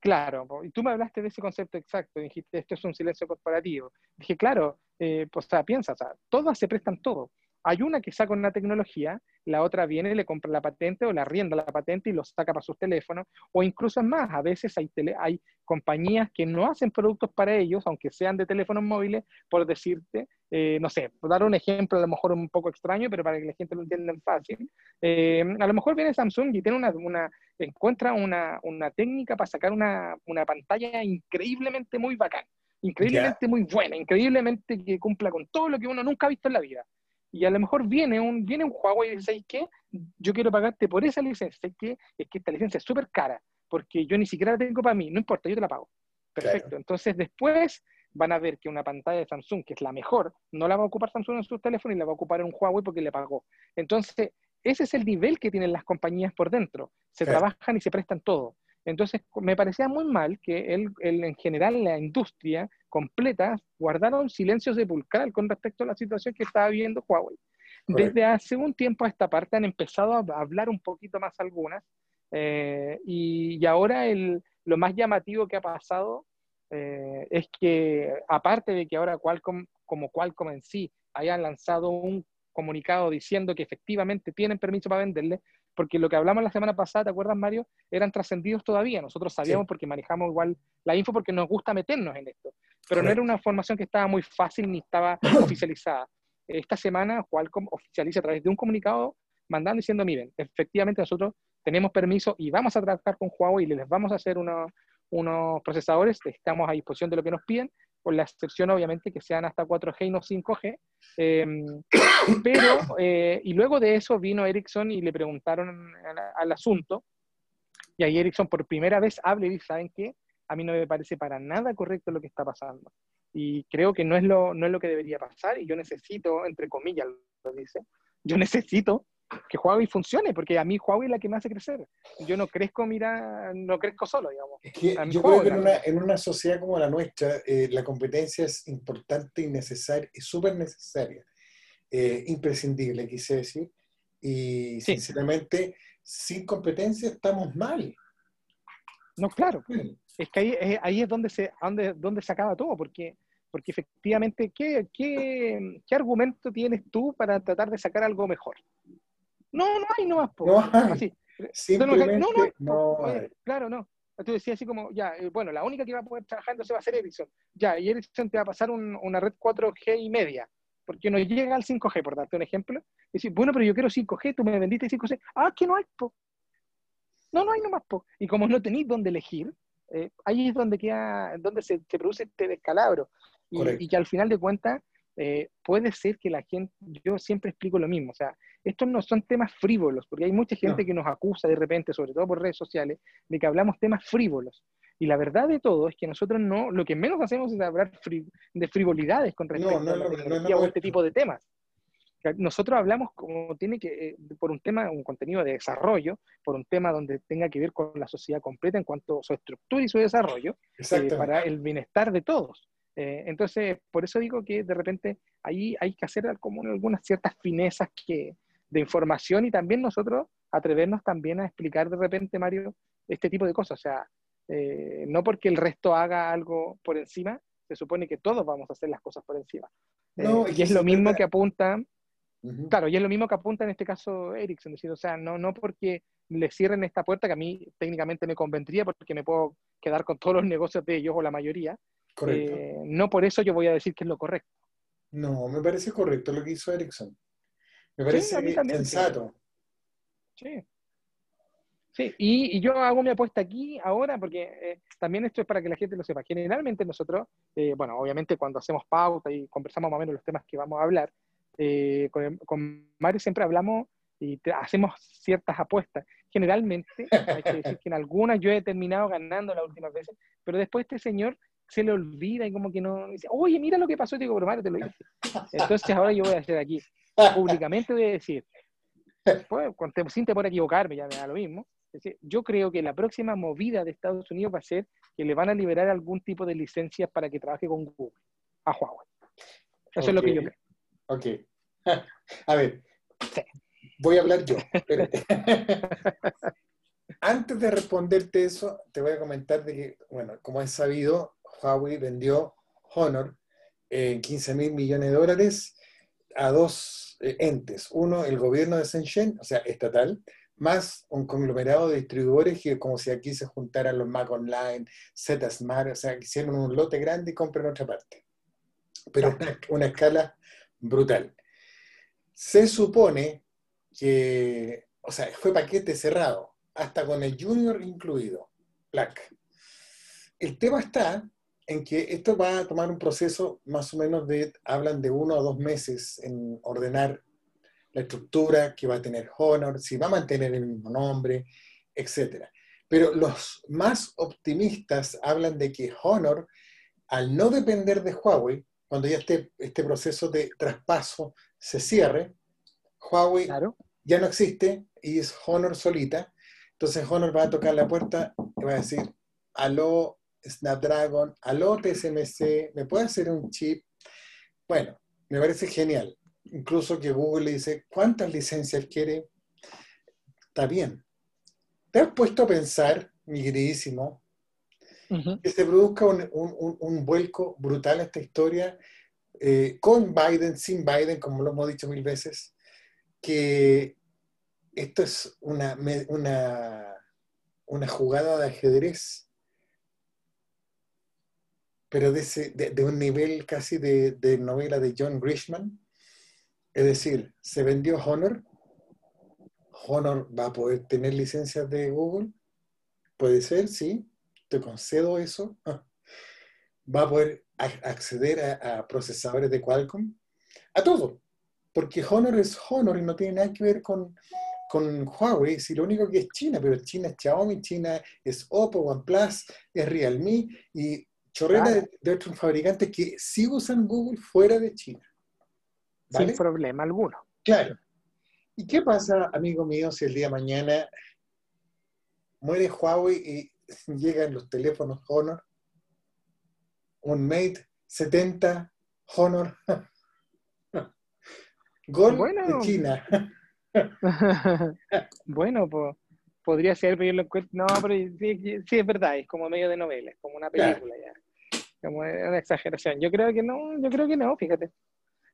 Claro, y tú me hablaste de ese concepto exacto, dijiste, esto es un silencio corporativo. Dije, claro, pues, o sea, piensa, o sea, todas se prestan todo. Hay una que saca una tecnología, la otra viene, le compra la patente o la rienda la patente y lo saca para sus teléfonos, o incluso más, a veces hay, hay compañías que no hacen productos para ellos, aunque sean de teléfonos móviles, por decirte, eh, no sé, por dar un ejemplo a lo mejor un poco extraño, pero para que la gente lo entienda fácil, eh, a lo mejor viene Samsung y tiene una, una encuentra una, una, técnica para sacar una, una pantalla increíblemente muy bacán increíblemente muy buena, increíblemente que cumpla con todo lo que uno nunca ha visto en la vida. Y a lo mejor viene un, viene un Huawei y dice, ¿qué? Yo quiero pagarte por esa licencia, que es que esta licencia es súper cara, porque yo ni siquiera la tengo para mí, no importa, yo te la pago. Perfecto. Entonces después van a ver que una pantalla de Samsung, que es la mejor, no la va a ocupar Samsung en su teléfono y la va a ocupar en un Huawei porque le pagó. Entonces, ese es el nivel que tienen las compañías por dentro. Se trabajan y se prestan todo. Entonces, me parecía muy mal que él, en general la industria completa guardaron silencio sepulcral con respecto a la situación que estaba viviendo Huawei. Desde hace un tiempo a esta parte han empezado a hablar un poquito más algunas, eh, y, ahora el, lo más llamativo que ha pasado eh, es que, aparte de que ahora Qualcomm, como Qualcomm en sí, hayan lanzado un comunicado diciendo que efectivamente tienen permiso para venderle, porque lo que hablamos la semana pasada, ¿te acuerdas, Mario? Eran trascendidos todavía. Nosotros sabíamos porque manejamos igual la info porque nos gusta meternos en esto. Pero no era una información que estaba muy fácil ni estaba oficializada. Esta semana Qualcomm oficializa a través de un comunicado mandando diciendo, miren, efectivamente nosotros tenemos permiso y vamos a trabajar con Huawei y les vamos a hacer unos, unos procesadores, estamos a disposición de lo que nos piden, con la excepción obviamente que sean hasta 4G y no 5G. Em, pero, eh, y luego de eso vino Ericsson y le preguntaron al, asunto, y ahí Ericsson por primera vez habla y dice, ¿saben qué? A mí no me parece para nada correcto lo que está pasando. Y creo que no es lo, no es lo que debería pasar, y yo necesito, entre comillas, lo dice, yo necesito que Huawei funcione, porque a mí Huawei es la que me hace crecer. Yo no crezco, mira, no crezco solo, digamos. Es que yo creo que en una, en una, sociedad como la nuestra, eh, la competencia es importante y necesaria, y súper necesaria, eh, imprescindible, quise decir. Y sinceramente, sin competencia estamos mal. No, claro. Es que ahí, ahí es donde se, donde, donde se acaba todo, porque porque efectivamente, ¿qué, qué, qué argumento tienes tú para tratar de sacar algo mejor? No, no hay nomás. Po. No hay. Así. Simplemente no, no, no, claro, no. Tú decías así como, ya, eh, bueno, la única que va a poder trabajar entonces va a ser Ericsson. Ya, y Ericsson te va a pasar un, una red 4G y media, porque no llega al 5G, por darte un ejemplo. Y decir, bueno, pero yo quiero 5G, tú me vendiste 5G. Ah, que no hay, po. No, no hay nomás, po. Y como no tenéis dónde elegir, eh, ahí es donde queda, donde se, se produce este descalabro. Y, y, que al final de cuentas eh, puede ser que la gente, yo siempre explico lo mismo, o sea, estos no son temas frívolos, porque hay mucha gente que nos acusa de repente, sobre todo por redes sociales, de que hablamos temas frívolos. Y la verdad de todo es que nosotros no, lo que menos hacemos es hablar de frivolidades con respecto a la tecnología o este tipo de temas. Nosotros hablamos como tiene que, eh, por un tema, un contenido de desarrollo, por un tema donde tenga que ver con la sociedad completa en cuanto a su estructura y su desarrollo, eh, para el bienestar de todos. Eh, entonces, por eso digo que de repente ahí hay que hacer como algunas ciertas finezas que, de información y también nosotros atrevernos también a explicar de repente, Mario, este tipo de cosas. O sea, eh, no porque el resto haga algo por encima, se supone que todos vamos a hacer las cosas por encima. Eh, y es lo mismo que apunta, claro, y es lo mismo que apunta en este caso Ericsson, decir, o sea, no, no porque le cierren esta puerta, que a mí técnicamente me convendría porque me puedo quedar con todos los negocios de ellos o la mayoría, eh, no por eso yo voy a decir que es lo correcto. No, me parece correcto lo que hizo Ericsson. Me parece sensato. Sí. Sí, y, yo hago mi apuesta aquí ahora porque eh, también esto es para que la gente lo sepa. Generalmente nosotros, eh, bueno, obviamente cuando hacemos pauta y conversamos más o menos los temas que vamos a hablar, con, con, Mario siempre hablamos y hacemos ciertas apuestas. Generalmente, hay que decir que en algunas yo he terminado ganando las últimas veces, pero después este señor se le olvida y como que no dice, oye, mira lo que pasó, digo, pero Mario, te lo dije. Entonces ahora yo voy a hacer aquí, públicamente voy a decir, pues, sin temor a equivocarme, ya me da lo mismo, yo creo que la próxima movida de Estados Unidos va a ser que le van a liberar algún tipo de licencias para que trabaje con Google, a Huawei. Eso es lo que yo creo. Ok. A ver, voy a hablar yo. Antes de responderte eso, te voy a comentar de que, bueno, como es sabido, Huawei vendió Honor en 15 mil millones de dólares a dos eh, entes. Uno, el gobierno de Shenzhen, o sea, estatal, más un conglomerado de distribuidores que como si aquí se juntaran los Mac Online, Z Smart, o sea, hicieron un lote grande y compran otra parte. Pero una, una escala brutal. Se supone que, o sea, fue paquete cerrado, hasta con el Junior incluido, Black. El tema está en que esto va a tomar un proceso más o menos de, hablan de uno o dos meses en ordenar la estructura que va a tener Honor, si va a mantener el mismo nombre, etc. Pero los más optimistas hablan de que Honor, al no depender de Huawei, cuando ya este, este proceso de traspaso se cierre, Huawei ya no existe y es Honor solita. Entonces Honor va a tocar la puerta y va a decir, aló Snapdragon, aló TSMC, ¿me puede hacer un chip? Bueno, me parece genial. Incluso que Google le dice, ¿cuántas licencias quiere? Está bien. ¿Te has puesto a pensar, mi queridísimo, que se produzca un, vuelco brutal a esta historia eh, con Biden, sin Biden, como lo hemos dicho mil veces, que esto es una, una, una jugada de ajedrez, pero de, de, un nivel casi de, de, novela de John Grishman. Es decir, se vendió Honor. Honor va a poder tener licencias de Google. Puede ser, sí. Te concedo eso. Va a poder acceder a, a procesadores de Qualcomm. A todo porque Honor es Honor y no tiene nada que ver con, con Huawei, si lo único que es China, pero China es Xiaomi, China es Oppo, OnePlus, es Realme y chorrera de, otros fabricantes que sí usan Google fuera de China. Sin problema alguno. Claro. ¿Y qué pasa, amigo mío, si el día de mañana muere Huawei y llegan los teléfonos Honor, un Mate 70 Honor? Gol de China. bueno, pues podría ser, pero yo lo encuentro. No, pero sí, es verdad, es como medio de novela, es como una película ya. Como una exageración. Yo creo que no, yo creo que no, fíjate.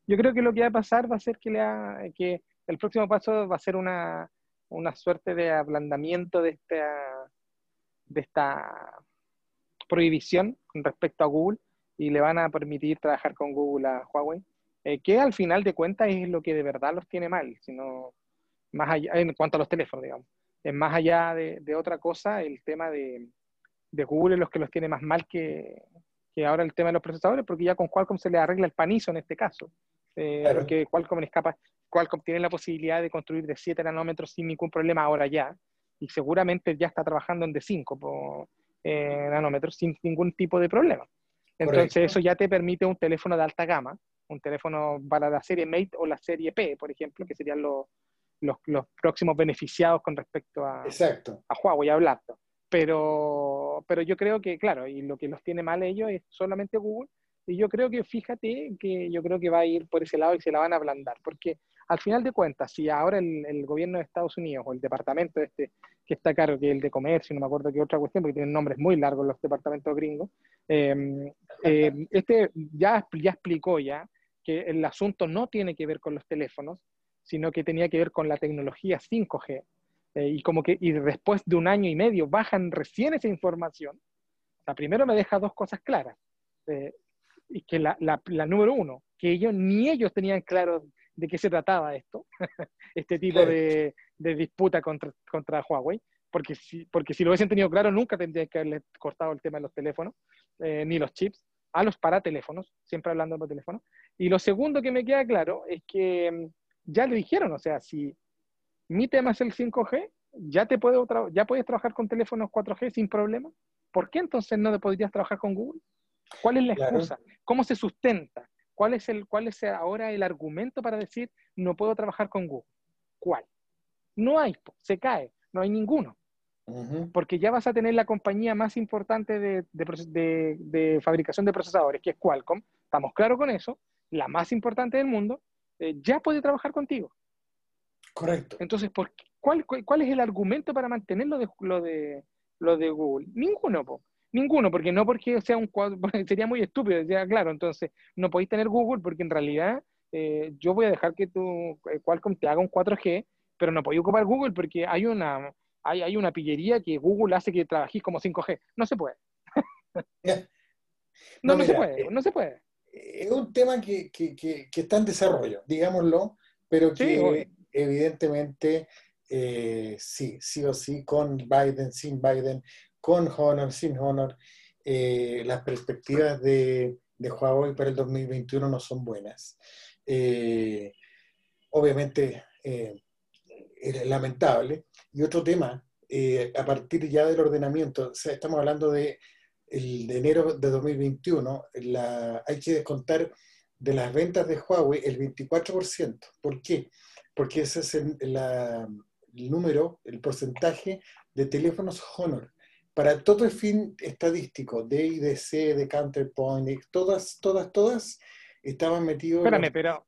Yo creo que lo que va a pasar va a ser que, le que el próximo paso va a ser una, una suerte de ablandamiento de esta, de esta prohibición con respecto a Google y le van a permitir trabajar con Google a Huawei eh, que al final de cuentas es lo que de verdad los tiene mal, sino más allá, en cuanto a los teléfonos. Es más allá de, otra cosa, el tema de, Google es lo que los tiene más mal que, ahora el tema de los procesadores, porque ya con Qualcomm se le arregla el panizo en este caso. Eh, porque Qualcomm es capaz, Qualcomm tiene la posibilidad de construir de 7 nanómetros sin ningún problema ahora ya, y seguramente ya está trabajando en de 5 eh, nanómetros sin ningún tipo de problema. Entonces eso ya te permite un teléfono de alta gama, un teléfono para la serie Mate o la serie P, por ejemplo, que serían los, los, próximos beneficiados con respecto a, Exacto. a Huawei hablando. Pero, pero yo creo que, claro, y lo que los tiene mal ellos es solamente Google. Y yo creo que, fíjate, que yo creo que va a ir por ese lado y se la van a ablandar. Porque al final de cuentas, si ahora el, gobierno de Estados Unidos o el departamento este que está caro, que es el de comercio, no me acuerdo qué otra cuestión, porque tienen nombres muy largos los departamentos gringos, eh, eh, este ya, ya explicó ya que el asunto no tiene que ver con los teléfonos, sino que tenía que ver con la tecnología 5G. Eh, y como que y después de un año y medio bajan recién esa información. O primero me deja dos cosas claras. Eh, y que la, la, número uno, que ellos ni ellos tenían claro de qué se trataba esto, este tipo de, de, disputa contra, contra Huawei, porque si, porque si lo hubiesen tenido claro, nunca tendrían que haberle cortado el tema de los teléfonos, eh, ni los chips, a los parateléfonos, siempre hablando de los teléfonos. Y lo segundo que me queda claro es que mm, ya le dijeron, o sea, si mi tema es el 5G, ya, te puedo ya puedes trabajar con teléfonos 4G sin problema. ¿Por qué entonces no podrías trabajar con Google? ¿Cuál es la excusa? ¿Cómo se sustenta? ¿Cuál es, el, ¿Cuál es ahora el argumento para decir no puedo trabajar con Google? ¿Cuál? No hay, se cae, no hay ninguno. Porque ya vas a tener la compañía más importante de, de, fabricación de procesadores, que es Qualcomm, estamos claros con eso, la más importante del mundo, eh, ya puede trabajar contigo. Correcto. Entonces, ¿por cuál, cuál, es el argumento para mantener lo de, lo de, lo de Google? Ninguno, ninguno, porque no porque sea un cuadro, sería muy estúpido, ya claro, entonces no podéis tener Google porque en realidad eh, yo voy a dejar que tu eh, Qualcomm te haga un 4G, pero no podéis ocupar Google porque hay una, hay, hay una pillería que Google hace que trabajéis como 5G. No se puede. no, no, se puede, no se puede es un tema que, está en desarrollo, digámoslo, pero que evidentemente eh, sí, sí o sí, con Biden, sin Biden, con Honor, sin Honor, eh, las perspectivas de, de, Huawei para el 2021 no son buenas. Eh, obviamente, es lamentable. Y otro tema, a partir ya del ordenamiento, o sea, estamos hablando de, el, de enero de 2021, la, hay que descontar de las ventas de Huawei el 24%. ¿Por qué? Porque ese es el, número, el porcentaje de teléfonos Honor. Para todo el fin estadístico, de IDC, de Counterpoint, todas, todas, todas estaban metidos... Espérame, pero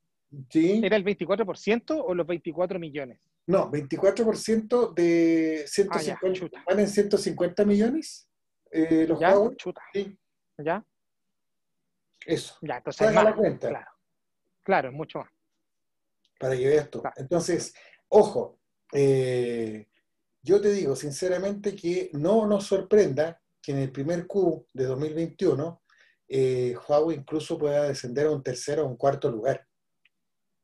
¿Sí? ¿era el 24% o los 24 millones? No, 24% de 150, ah, van en 150 millones eh, los ¿Ya? Chuta. Sí. ¿Ya? Eso. Ya, entonces la cuenta. Claro. claro, mucho más. Para que veas esto. Entonces, ojo, eh, yo te digo sinceramente que no nos sorprenda que en el primer Q de 2021 eh, Huawei incluso pueda descender a un tercero o un cuarto lugar.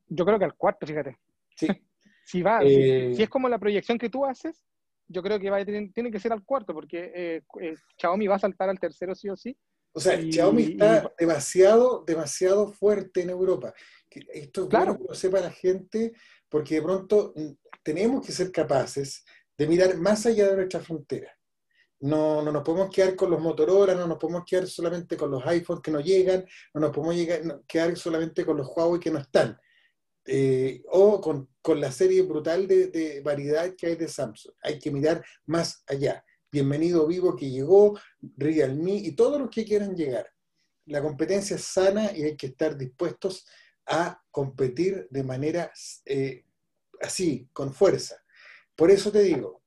Yo creo que al cuarto, fíjate. Sí. si va, si, si, es como la proyección que tú haces, yo creo que va a tener, tiene que ser al cuarto, porque eh, eh, Xiaomi va a saltar al tercero sí o sí. O sea, Xiaomi está demasiado, demasiado fuerte en Europa. Esto es claro. bueno que lo sepa la gente, porque de pronto mm, tenemos que ser capaces de mirar más allá de nuestra frontera. No, no nos podemos quedar con los Motorola, no nos podemos quedar solamente con los iPhones que no llegan, no nos podemos llegar, quedar solamente con los Huawei que no están. Eh, o con, la serie brutal de, variedad que hay de Samsung. Hay que mirar más allá. Bienvenido Vivo que llegó, Realme y todos los que quieran llegar. La competencia es sana y hay que estar dispuestos a competir de manera eh, así, con fuerza. Por eso te digo,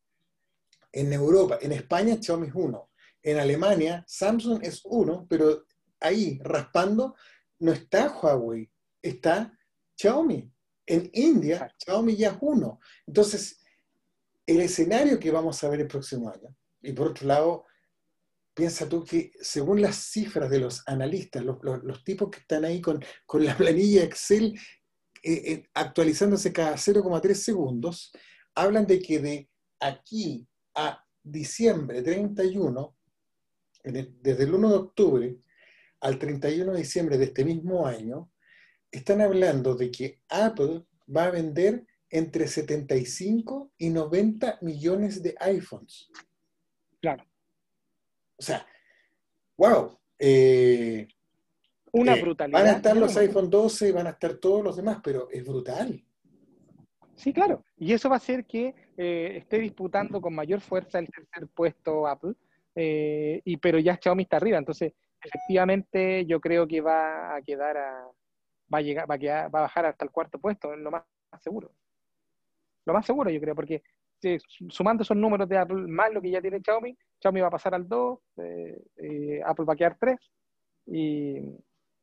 en Europa, en España Xiaomi es uno, en Alemania Samsung es uno, pero ahí raspando no está Huawei, está Xiaomi. En India, Xiaomi ya es uno. Entonces, el escenario que vamos a ver el próximo año, y por otro lado, piensa tú que según las cifras de los analistas, los, tipos que están ahí con, la planilla Excel eh, eh, actualizándose cada 0,3 segundos, hablan de que de aquí a diciembre 31, desde el 1 de octubre al 31 de diciembre de este mismo año, están hablando de que Apple va a vender entre 75 y 90 millones de iPhones. Claro. O sea, wow. Eh, Una eh, brutalidad. Van a estar los iPhone 12 y van a estar todos los demás, pero es brutal. Sí, claro. Y eso va a hacer que eh, esté disputando con mayor fuerza el tercer puesto Apple, y, pero ya Xiaomi está arriba. Entonces, efectivamente, yo creo que va a quedar a, va a, llegar, va a, va a bajar hasta el cuarto puesto, es lo más, seguro. Lo más seguro, yo creo, porque sumando esos números de Apple más lo que ya tiene Xiaomi, Xiaomi va a pasar al 2, eh, eh, Apple va a quedar 3,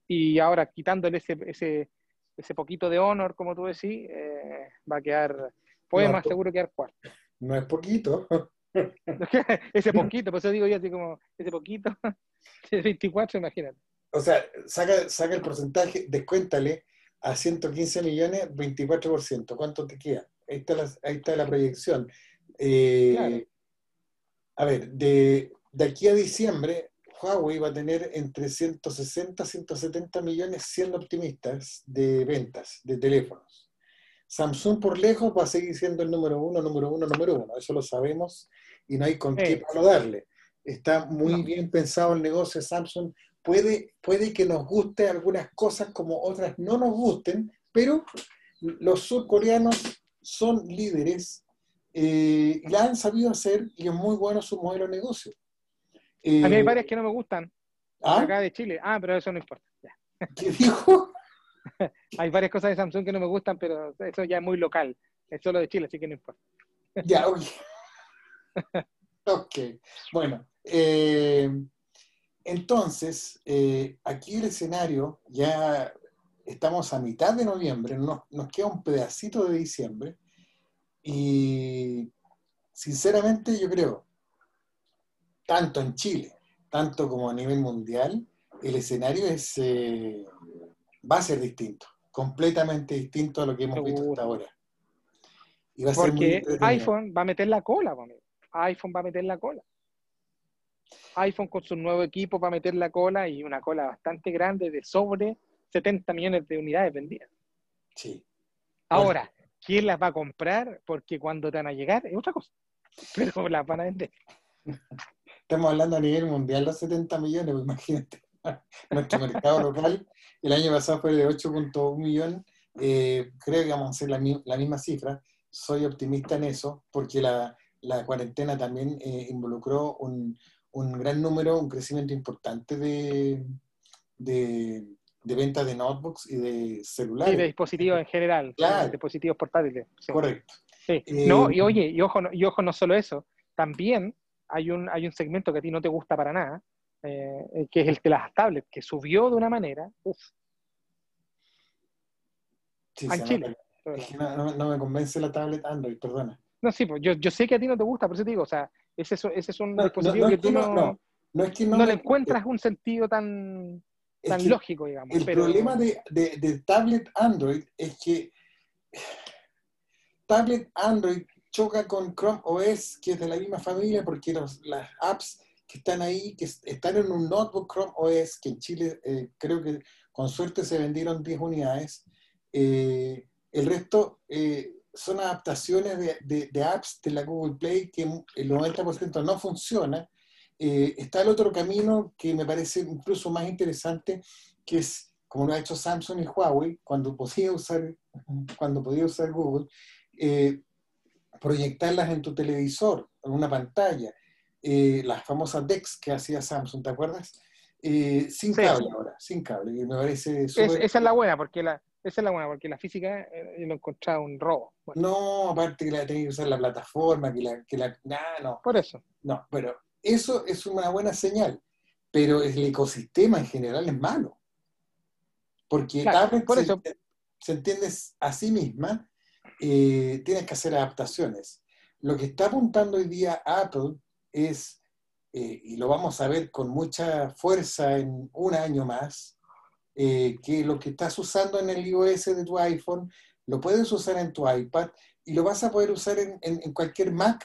y, ahora quitándole ese, ese, ese poquito de honor, como tú decís, eh, va a quedar, puede más seguro quedar cuarto. No es poquito. ese poquito, por eso digo yo así como, ese poquito, 24, imagínate o sea, saca, saca el porcentaje, descuéntale a 115 millones, 24%. ¿Cuánto te queda? Ahí está la, ahí está la proyección. Eh, a ver, de, de, aquí a diciembre, Huawei va a tener entre 160 y 170 millones, siendo optimistas, de ventas de teléfonos. Samsung por lejos va a seguir siendo el número uno, número uno, número uno. Eso lo sabemos y no hay con qué no darle. Está muy bien pensado el negocio de Samsung puede, puede que nos guste algunas cosas como otras no nos gusten, pero los surcoreanos son líderes eh, y la han sabido hacer y es muy bueno su modelo de negocio. a mí hay eh, varias que no me gustan. ¿Ah? Acá de Chile. Ah, pero eso no importa. ¿Qué dijo? hay varias cosas de Samsung que no me gustan, pero eso ya es muy local. Es solo de Chile, así que no importa. ya, ok. ok. Bueno. Eh, entonces, eh, aquí el escenario, ya estamos a mitad de noviembre, nos, queda un pedacito de diciembre, y sinceramente yo creo, tanto en Chile, tanto como a nivel mundial, el escenario es, eh, va a ser distinto, completamente distinto a lo que hemos visto hasta ahora. Porque iPhone va a meter la cola, iPhone va a meter la cola. iPhone con su nuevo equipo para meter la cola y una cola bastante grande de sobre 70 millones de unidades vendidas. Sí. Ahora, ¿quién las va a comprar? Porque cuando te van a llegar es otra cosa. Pero las van a vender. Estamos hablando a nivel mundial de 70 millones, pues imagínate. Nuestro mercado local el año pasado fue de 8.1 millones. Eh, creo que vamos a hacer la, misma cifra. Soy optimista en eso, porque la, cuarentena también eh, involucró un, gran número, un crecimiento importante de, de, ventas de notebooks y de celulares. Y de dispositivos en general, claro. dispositivos portátiles. Correcto. Eh, no, y oye, y ojo, y ojo, no solo eso, también hay un, hay un segmento que a ti no te gusta para nada, eh, que es el de las tablets, que subió de una manera, en Chile. No, me convence la tablet Android, perdona. No, sí, pues yo, yo sé que a ti no te gusta, por eso te digo, o sea, ese, ese es un dispositivo que tú no, no, es que no, le encuentras un sentido tan, tan lógico, digamos. El problema de, de, de, tablet Android es que tablet Android choca con Chrome OS, que es de la misma familia, porque las apps que están ahí, que están en un notebook Chrome OS, que en Chile eh, creo que con suerte se vendieron 10 unidades, eh, el resto eh, son adaptaciones de, de, apps de la Google Play que el 90% no funciona. Está el otro camino que me parece incluso más interesante, que es como lo ha hecho Samsung y Huawei cuando podía usar, cuando podía usar Google, proyectarlas en tu televisor, en una pantalla. Eh, las famosas DeX que hacía Samsung, ¿te acuerdas? Eh, sin cable ahora, sin cable. Y me parece esa es la buena, porque la, esa es la buena, porque la física eh, lo encontraba un robo. No, aparte que la tenía que usar la plataforma, que la, que la, no. Por eso. No, pero eso es una buena señal, pero el ecosistema en general es malo. Porque por se, eso. se entiende a sí misma eh, tienes que hacer adaptaciones. Lo que está apuntando hoy día Apple es, eh, y lo vamos a ver con mucha fuerza en un año más, eh, que lo que estás usando en el iOS de tu iPhone, lo puedes usar en tu iPad y lo vas a poder usar en, cualquier Mac.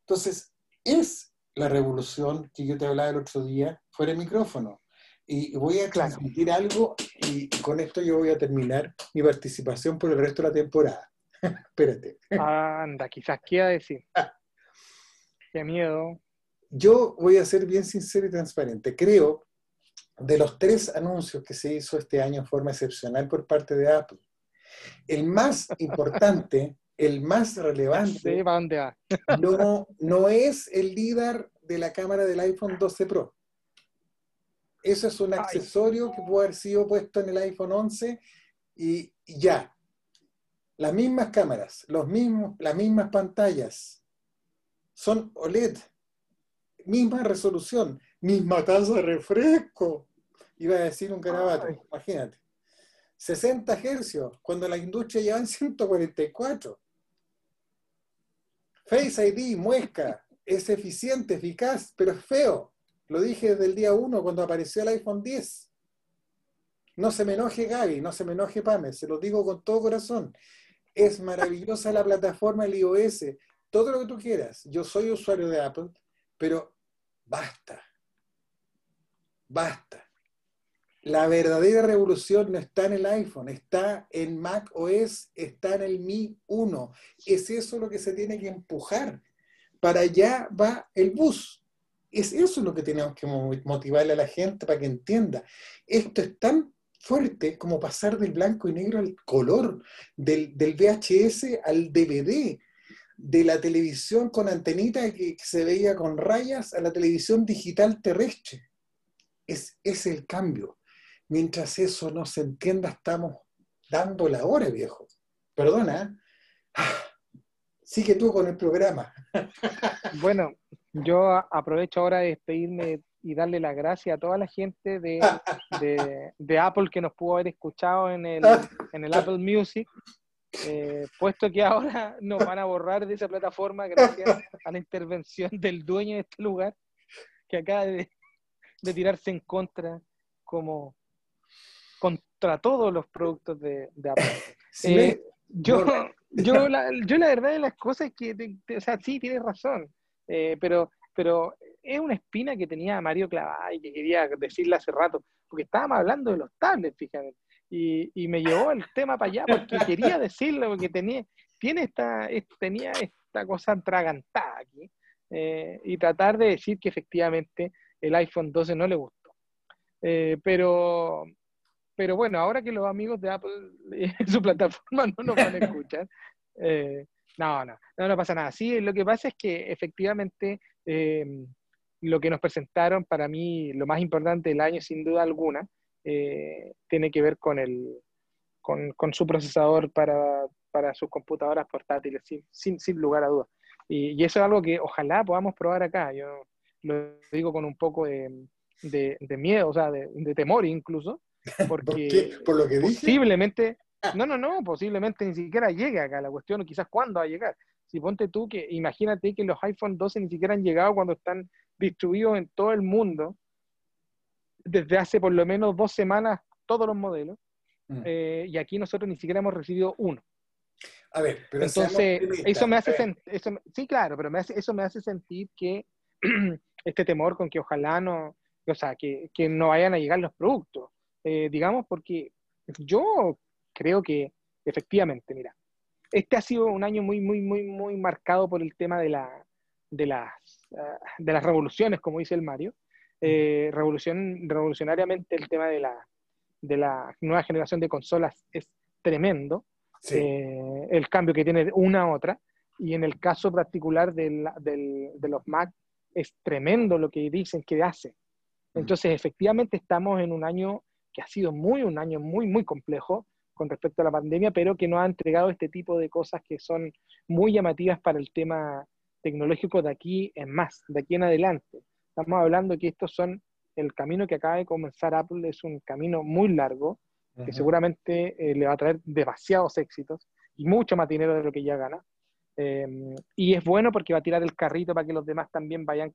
Entonces, es la revolución que yo te hablaba el otro día fuera el micrófono. Y voy a transmitir algo y con esto yo voy a terminar mi participación por el resto de la temporada. Espérate. Anda, quizás quiera decir. Qué miedo. Yo voy a ser bien sincero y transparente. Creo, de los tres anuncios que se hizo este año en forma excepcional por parte de Apple, el más importante, el más relevante, no, no es el líder de la cámara del iPhone 12 Pro. Eso es un accesorio que puede haber sido puesto en el iPhone 11 y ya, las mismas cámaras, los mismos, las mismas pantallas, son OLED, misma resolución, misma tasa de refresco. Iba a decir un carabato, imagínate. 60 hercios, cuando la industria lleva en 144. Face ID, muesca, es eficiente, eficaz, pero es feo. Lo dije desde el día 1 cuando apareció el iPhone 10. No se me enoje Gaby, no se me enoje Pame, se lo digo con todo corazón. Es maravillosa la plataforma, el iOS, todo lo que tú quieras. Yo soy usuario de Apple, pero basta. Basta. La verdadera revolución no está en el iPhone, está en Mac OS, está en el Mi 1. Es eso lo que se tiene que empujar. Para allá va el bus. Es eso lo que tenemos que motivarle a la gente para que entienda. Esto es tan fuerte como pasar del blanco y negro al color, del, VHS al DVD, de la televisión con antenita que, se veía con rayas a la televisión digital terrestre. Es, es el cambio. Mientras eso no se entienda, estamos dando la hora, viejo. Perdona. ¿eh? Sigue tú con el programa. Bueno, yo aprovecho ahora de despedirme y darle las gracias a toda la gente de, de, Apple que nos pudo haber escuchado en el, en el Apple Music, eh, puesto que ahora nos van a borrar de esa plataforma gracias a la intervención del dueño de este lugar, que acaba de, de tirarse en contra como contra todos los productos de, Apple. Eh, yo, yo, la, yo la verdad de las cosas es que, o sea, sí, tienes razón, eh, pero, pero es una espina que tenía Mario clavada y que quería decirle hace rato, porque estábamos hablando de los tablets, fíjate, y, y me llevó el tema para allá porque quería decirlo, porque tenía, tiene esta, tenía esta cosa atragantada aquí, eh, y tratar de decir que efectivamente el iPhone 12 no le gustó. Eh, pero, pero bueno, ahora que los amigos de Apple en su plataforma no nos van a escuchar, eh, no, no, no, no pasa nada. Sí, lo que pasa es que efectivamente lo que nos presentaron, para mí, lo más importante del año, sin duda alguna, tiene que ver con, el, con, con su procesador para, para sus computadoras portátiles, sin, sin, sin lugar a dudas. Y, eso es algo que ojalá podamos probar acá. Yo lo digo con un poco de, de, miedo, o sea, de, temor incluso, porque ¿Por, lo que posiblemente, no, no, no, posiblemente ni siquiera llegue acá la cuestión, o quizás cuándo va a llegar. Si ponte tú que, imagínate que los iPhone 12 ni siquiera han llegado cuando están distribuidos en todo el mundo, desde hace por lo menos dos semanas todos los modelos, mm. eh, y aquí nosotros ni siquiera hemos recibido uno. A ver, pero entonces eso me hace sentir, sí, claro, pero me hace, eso me hace sentir que este temor con que ojalá no, o sea, que, que no vayan a llegar los productos, eh, digamos, porque yo creo que efectivamente, mira, este ha sido un año muy, muy, muy, muy marcado por el tema de, la, de, las, ah, de las revoluciones, como dice el Mario. Eh, revolución, revolucionariamente el tema de la, de la nueva generación de consolas es tremendo. Eh, el cambio que tiene una a otra. Y en el caso particular del, de los Mac, es tremendo lo que dicen que hace. Entonces, efectivamente, estamos en un año que ha sido muy, un año muy, muy complejo con respecto a la pandemia, pero que nos ha entregado este tipo de cosas que son muy llamativas para el tema tecnológico de aquí en más, de aquí en adelante. Estamos hablando que estos son, el camino que acaba de comenzar Apple es un camino muy largo, que seguramente eh, le va a traer demasiados éxitos y mucho más dinero de lo que ya gana. Em, y es bueno porque va a tirar el carrito para que los demás también vayan,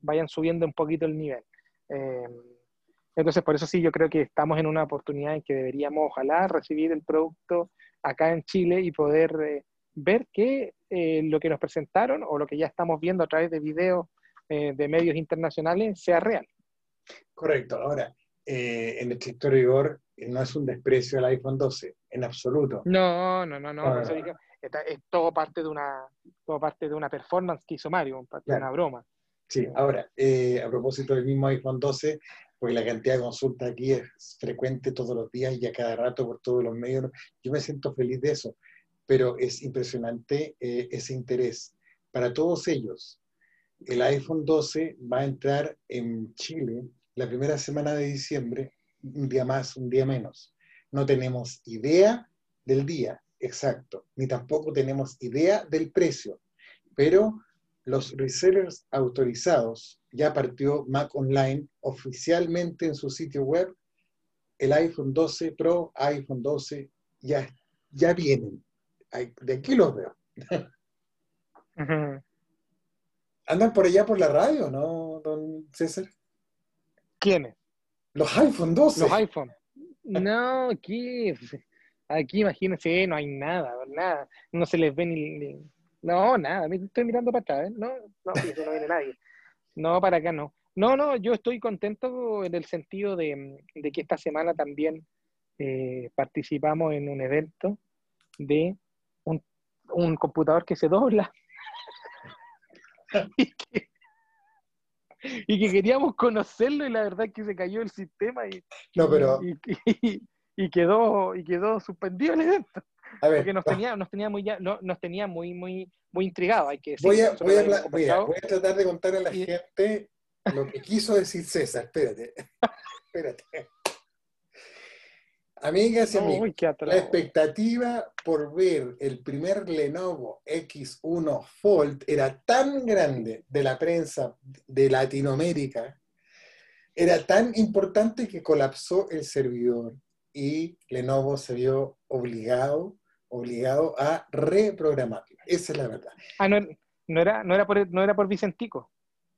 vayan subiendo un poquito el nivel. Em, entonces, por eso sí, yo creo que estamos en una oportunidad en que deberíamos, ojalá, recibir el producto acá en Chile y poder eh, ver que eh, lo que nos presentaron o lo que ya estamos viendo a través de videos de medios internacionales sea real. Correcto. Ahora, en el estricto rigor, no es un desprecio al iPhone 12, en absoluto. No, no, no, no. es todo parte de una, todo parte de una performance que hizo Mario, parte de una broma. Sí, ahora, eh, a propósito del mismo iPhone 12, pues la cantidad de consultas aquí es frecuente todos los días y a cada rato por todos los medios. Yo me siento feliz de eso, pero es impresionante eh, ese interés. Para todos ellos, el iPhone 12 va a entrar en Chile la primera semana de diciembre un día más, un día menos. No tenemos idea del día exacto, ni tampoco tenemos idea del precio, pero los resellers autorizados, ya partió Mac Online oficialmente en su sitio web, el iPhone 12 Pro, iPhone 12, ya, ya vienen. De aquí los veo. ¿Andan por allá por la radio, no, don César? ¿Quiénes? Los iPhone 12. Los iPhone. No, aquí, aquí imagínense, no hay nada, nada. No se les ve ni. No, nada. Estoy mirando para atrás, ¿eh? No, no, no viene nadie. No, para acá no. No, no, yo estoy contento en el sentido de, que esta semana también eh, participamos en un evento de un, un computador que se dobla. y que, y que queríamos conocerlo y la verdad es que se cayó el sistema y, no, pero... y, quedó, y quedó suspendido el evento. A ver, porque nos tenía, nos tenía muy no, nos tenía muy, muy, muy intrigado, hay que Voy a, voy, a, voy, a, voy a, tratar de contarle a la gente lo que quiso decir César, espérate. espérate. Amigas y amigos, la expectativa por ver el primer Lenovo X1 Fold era tan grande de la prensa de Latinoamérica, era tan importante que colapsó el servidor y Lenovo se vio obligado, obligado a reprogramarlo. Esa es la verdad. Ah, no, no era, no era, por, no era por Vicentico.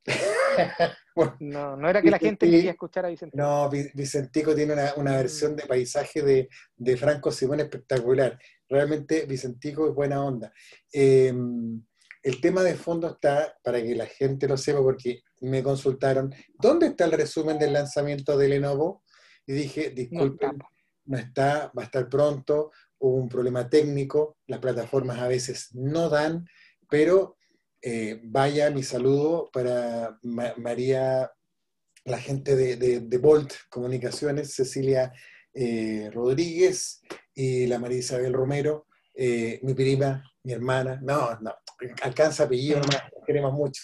no, no era que la gente quería escuchar a Vicentico. No, Vicentico tiene una, versión de paisaje de, Franco Simón espectacular. Realmente Vicentico es buena onda. Em, el tema de fondo está, para que la gente lo sepa, porque me consultaron, ¿dónde está el resumen del lanzamiento de Lenovo? Y dije, disculpen, no está, va a estar pronto, hubo un problema técnico, las plataformas a veces no dan, pero eh, vaya mi saludo para María, la gente de, de, Bolt Comunicaciones, Cecilia eh, Rodríguez y la María Isabel Romero, eh, mi prima, mi hermana, no, no, alcanza apellido, nomás, queremos mucho,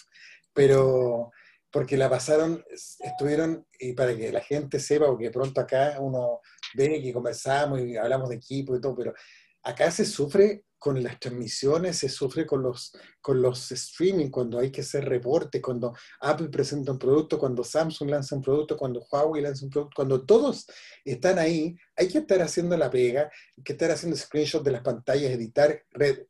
pero porque la pasaron, estuvieron, y para que la gente sepa, porque pronto acá uno ve que conversamos y hablamos de equipo y todo, pero acá se sufre con las transmisiones, se sufre con los, con los streaming, cuando hay que hacer reportes, cuando Apple presenta un producto, cuando Samsung lanza un producto, cuando Huawei lanza un producto, cuando todos están ahí, hay que estar haciendo la pega, hay que estar haciendo screenshots de las pantallas, editar,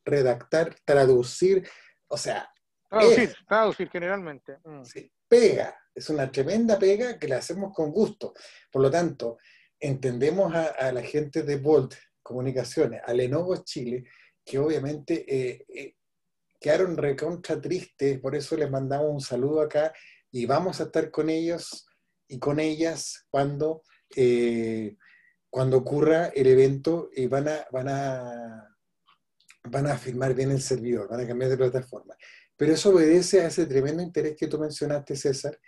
redactar, traducir, o sea... Traducir, traducir generalmente. Mm. Sí, pega, es una tremenda pega que la hacemos con gusto. Por lo tanto, entendemos a, la gente de Bolt Comunicaciones, a Lenovo Chile, que obviamente eh, eh, quedaron recontra tristes, por eso les mandamos un saludo acá y vamos a estar con ellos y con ellas cuando, eh, cuando ocurra el evento y van a, van, a, van a firmar bien el servidor, van a cambiar de plataforma. Pero eso obedece a ese tremendo interés que tú mencionaste, César,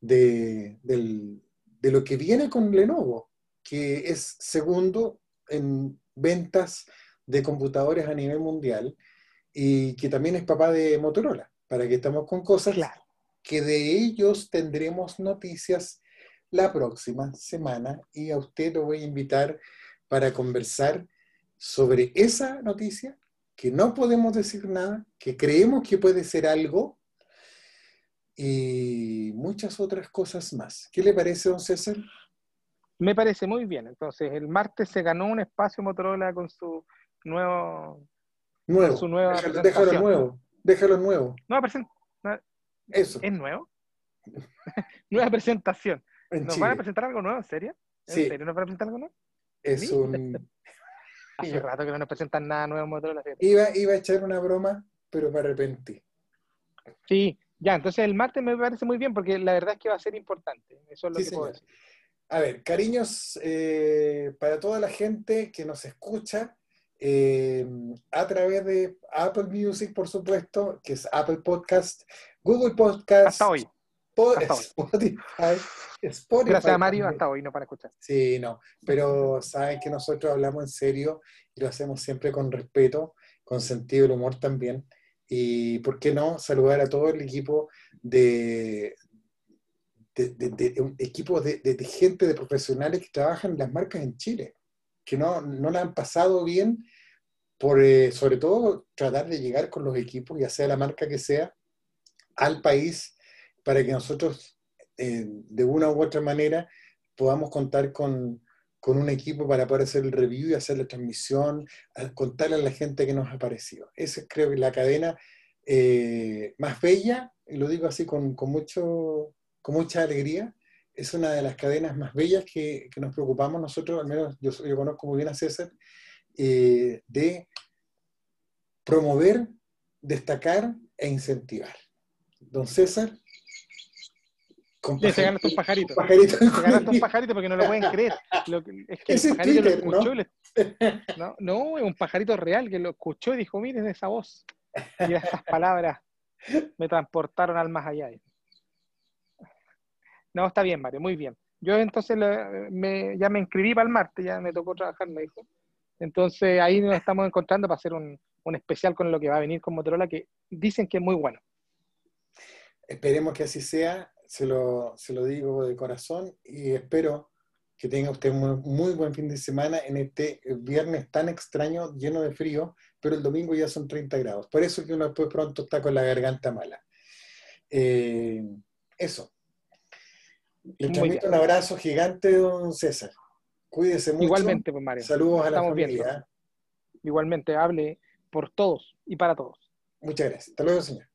de, de lo que viene con Lenovo, que es segundo en ventas de computadores a nivel mundial y que también es papá de Motorola, para que estamos con cosas claro. que de ellos tendremos noticias la próxima semana y a usted lo voy a invitar para conversar sobre esa noticia que no podemos decir nada, que creemos que puede ser algo y muchas otras cosas más. ¿Qué le parece, don César? Me parece muy bien. Entonces, el martes se ganó un espacio Motorola con su nuevo. Nuevo. su nueva déjalo, nuevo. Déjalo nuevo. Nueva presentación. Eso. ¿Es nuevo? nueva presentación. ¿Nos van a presentar algo nuevo? ¿En serio? ¿En sí. serio nos van a presentar algo nuevo? Es un. Hace rato que no nos presentan nada nuevo en Motorola. Iba, iba a echar una broma, pero me arrepentí. Sí, ya, entonces el martes me parece muy bien porque la verdad es que va a ser importante. Eso es lo que puedo decir. A ver, cariños eh, para toda la gente que nos escucha eh, a través de Apple Music, por supuesto, que es Apple Podcast, Google Podcast. Hasta hoy. Spotify, Spotify. Gracias a Mario, hasta hoy no para escuchar. Sí, no, pero saben que nosotros hablamos en serio y lo hacemos siempre con respeto, con sentido del humor también. Y, ¿por qué no?, saludar a todo el equipo de, de, de, gente, de profesionales que trabajan en las marcas en Chile, que no, no la han pasado bien por, eh, sobre todo, tratar de llegar con los equipos, ya sea la marca que sea, al país, para que nosotros, eh, de una u otra manera, podamos contar con, con, un equipo para poder hacer el review y hacer la transmisión, contarle a la gente que nos ha parecido. Esa es, creo que, la cadena eh, más bella, y lo digo así con, con mucho con mucha alegría. Es una de las cadenas más bellas que, nos preocupamos nosotros, al menos yo, yo conozco muy bien a César, eh, de promover, destacar e incentivar. Don César. Con se ganaste un pajarito. pajarito se ganaste un pajarito porque no lo pueden creer. es que el pajarito lo escuchó. ¿no? ¿no? es un pajarito real que lo escuchó y dijo, miren esa voz. Y estas palabras me transportaron al más allá. No, está bien, Mario, muy bien. Yo entonces me, ya me inscribí para el martes, ya me tocó trabajar, me dijo. Entonces ahí nos estamos encontrando para hacer un, especial con lo que va a venir con Motorola, que dicen que es muy bueno. Esperemos que así sea, se lo, se lo digo de corazón y espero que tenga usted un muy, buen fin de semana en este viernes tan extraño, lleno de frío, pero el domingo ya son 30 grados. Por eso que uno después pronto está con la garganta mala. Eh, eso. Le transmito un abrazo gigante, don César. Cuídese mucho. Igualmente, pues Mario. Saludos a la familia. Igualmente, hable por todos y para todos. Muchas gracias. Hasta luego, señor.